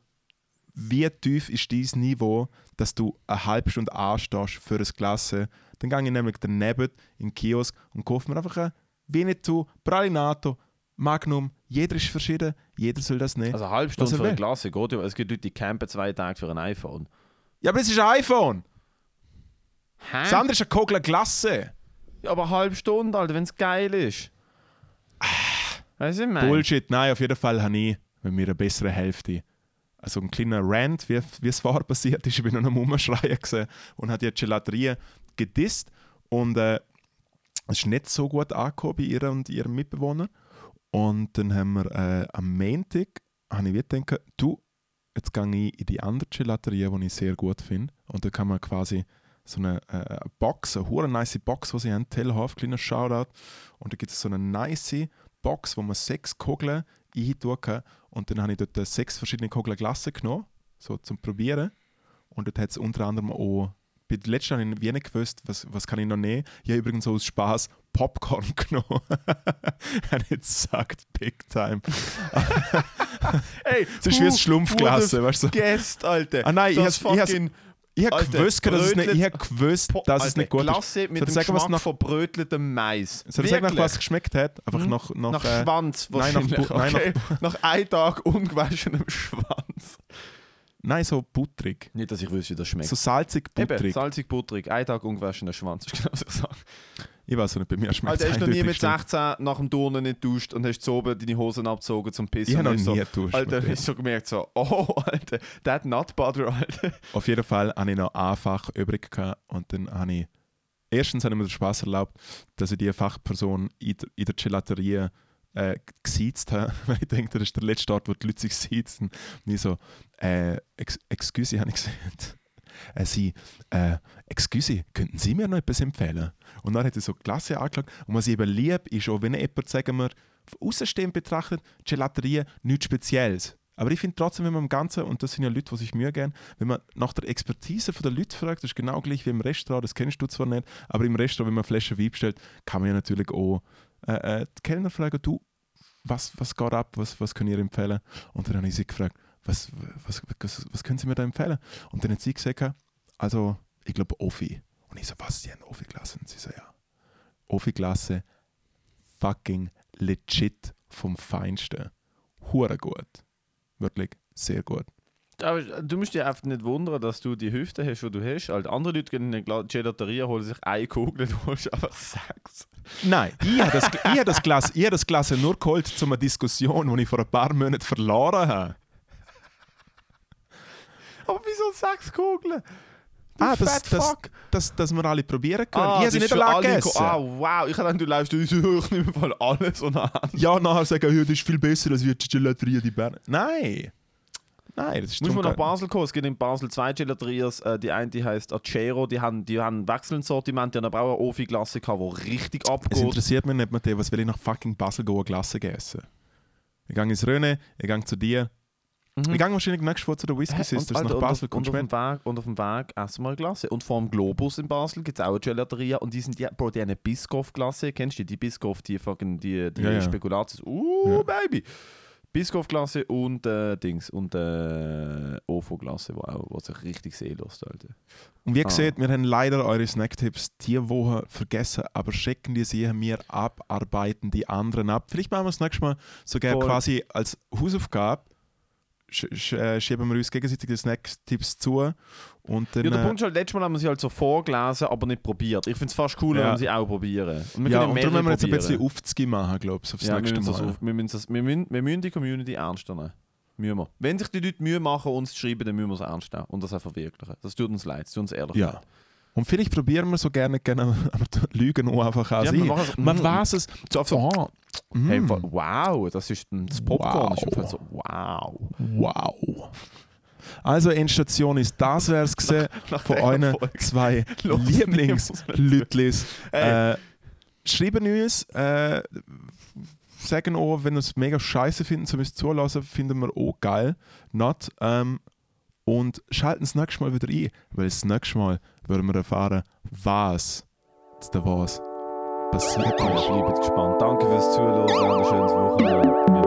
wie tief ist dieses Niveau, dass du eine halbe Stunde anstehst für ein Glas? Dann gehe ich nämlich daneben in den Kiosk und kaufe mir einfach ein Veneto, Pralinato, Magnum. Jeder ist verschieden, jeder soll das nehmen. Also eine halbe Stunde für eine. Klasse geht ja. Es gibt Leute, die campen zwei Tage für ein iPhone. ja, aber es ist ein iPhone. Hä? Das andere ist eine Kogler Glasse. Ja, aber eine halbe Stunde, Alter, wenn es geil ist. Weißt du, ich meine? Bullshit, nein, auf jeden Fall habe ich mit mir eine bessere Hälfte. Also ein kleiner Rant, wie, es vorher passiert ist. Ich bin am Umschreien und habe die Gelaterie gedisst. Und äh, es ist nicht so gut angekommen bei ihr und ihrem Mitbewohner. Und dann haben wir äh, am Montag, habe ich gedacht, du, jetzt gehe ich in die andere Gelaterie, die ich sehr gut finde. Und da kann man quasi so eine äh, Box, eine hure nice Box, die sie haben, Tellerhof, kleiner Shoutout. Und da gibt es so eine nice Box, wo man sechs Kugeln eintun kann. Und dann habe ich dort sechs verschiedene Kugeln Glasse genommen, so zum Probieren. Und dort hat es unter anderem auch, bei der letzten habe ich wie nicht gewusst, was, was kann ich noch nehmen. Ich habe übrigens so aus Spaß Popcorn genommen. habe ich jetzt gesagt, Big Time. Ey, Es ist wie ein Schlumpfglasse, weißt du? Gäst, Alter. Ah nein, ich das ich fucking Ich habe gewusst, dass es nicht, ich gewusst, dass es Alter, nicht gut ist. Klasse mit Soll dem sagen, Geschmack nach- von bröteltem Mais. Soll ich sagen, nach was es geschmeckt hat? Einfach Mhm. nach, nach, Nach äh, Schwanz nein, nach. Bu- nein, okay? nach einem Tag ungewaschenem Schwanz. nein, so butterig. Nicht, dass ich wüsste, wie das schmeckt. So salzig, Eben, butterig. salzig, butterig, ein Tag ungewaschener Schwanz, ist genau was ich sage. Ich weiß nicht, bei mir schmeckt es hast du noch nie mit eindeutig 16 nach dem Turnen nicht duscht und hast so oben deine Hosen abgezogen zum Pissen? Ich habe noch nie so, getauscht. Alter, hast du so gemerkt, so, oh, Alter, that nut butter, Alter. Auf jeden Fall hatte ich noch ein Fach übrig gehabt und dann habe ich. Erstens habe ich mir den Spaß erlaubt, dass ich die Fachperson in der, in der Gelaterie äh, gesiezt habe, weil ich denke, das ist der letzte Ort, wo die Leute sich siezen. Und ich so, äh, ex excuse, habe ich gesagt. Äh, sie, äh, excuse, könnten Sie mir noch etwas empfehlen? Und dann hat er so Klasse angeschaut. Und was ich eben liebe, ist auch, wenn jemand, sagen wir, von außenstehend betrachtet, Gelaterie nichts Spezielles. Aber ich finde trotzdem, wenn man im Ganzen, und das sind ja Leute, die sich Mühe geben, wenn man nach der Expertise der Leute fragt, das ist genau gleich wie im Restaurant, das kennst du zwar nicht, aber im Restaurant, wenn man Flaschen Wein bestellt, kann man ja natürlich auch äh, äh, die Kellner fragen, du, was, was geht ab, was, was könnt ihr empfehlen? Und dann habe ich sie gefragt, was, was, was, was können Sie mir da empfehlen? Und dann hat sie gesagt, also, ich glaube Offi. Und ich so, was, Sie haben Offi-Klasse? Und sie so, ja. Offi-Klasse, fucking legit vom Feinsten. Hure gut. Wirklich sehr gut. aber du musst dir einfach nicht wundern, dass du die Hüfte hast, die du hast. Halt andere Leute gehen in eine Gelateria, holen sich eine Kugel, du holst einfach sechs. Nein, ich habe das, ich hab das, Glas, ich hab das Glas nur geholt zu einer Diskussion, die ich vor ein paar Monaten verloren habe. Aber wieso sechs Kugeln? Du Ah, das, das, das, dass wir alle probieren können. Ah, ich habe das nicht alle gegessen. Ah, wow. Ich dachte, du läufst uns hoch, mehr voll alles und an. Ja, nachher sagen, ja, das ist viel besser als die Gelateria die Bern. Nein! Nein, das ist Muss man nach Basel kommen. Es gibt in Basel zwei Gelaterias. Äh, die eine die heißt Acero. Die haben, die haben ein wechselndes Sortiment. Die haben aber auch eine Ofi-Glasse gehabt, die richtig Es abgeht. interessiert mich nicht, Matteo, was will ich nach fucking Basel gehen, Glasse essen? Ich gehe ins Röne, ich gehe zu dir. Mhm. Ich gehe wahrscheinlich nächstes Woche zu den Whisky? Sisters Alter, nach Basel. Und, auf, und, auf dem Weg, und auf dem Weg essen wir eine Glasse. Und vor dem Globus in Basel gibt es auch eine Gelateria. Und die sind die, Bro, die haben eine Biscoff-Glasse. Kennst du die? Die Biscoff, die fucking, die, die Ja, ja. Spekulatius. Uh, Ja. Baby! Biscoff-Glasse und äh, Dings. Und äh, Ofo-Glasse, wo, auch- wo sich richtig sehen lässt, Alter. Und wie ihr Ah. seht, wir haben leider eure Snacktipps diese Woche vergessen, aber schicken die sie mir ab, arbeiten die anderen ab. Vielleicht machen wir das nächste Mal sogar Voll. quasi als Hausaufgabe. Sch sch äh, schieben wir uns gegenseitig die Snacktipps zu. Und dann, Ja, der äh, Punkt ist halt, letztes Mal haben wir sie halt so vorgelesen, aber nicht probiert. Ich finde es fast cooler, Ja. wenn wir sie auch probieren. Und wir ja, und darum müssen wir jetzt ein bisschen. Aufzgi machen, glaube ich, aufs Ja, wir nächste müssen, das Mal. auf, wir, müssen das, wir, müssen, wir müssen die Community ernst nehmen. Müssen wir. Wenn sich die Leute Mühe machen, uns zu schreiben, dann müssen wir es ernst nehmen und das auch verwirklichen. Das tut uns leid, das tut uns ehrlich Ja. leid. Und vielleicht probieren wir so gerne, gerne aber Lügen auch einfach an Ja, machen es- Man Mm. weiß es. So, so, Oh, hey, mm, wow, das ist ein Popcorn. Wow. Ist so, wow. wow. Also Endstation ist das gewesen Nach von euren zwei Lieblingslütlis. Hey. Äh, schreiben uns, äh, sagen auch, wenn ihr es mega scheiße finden, so müsst zulassen, finden wir auch geil. Not. Ähm, und schalten das nächste Mal wieder ein, weil das nächste Mal werden wir erfahren, was das da was passiert Ich ist. bin gespannt. Danke fürs Zuhören. Ein schönes Wochenende.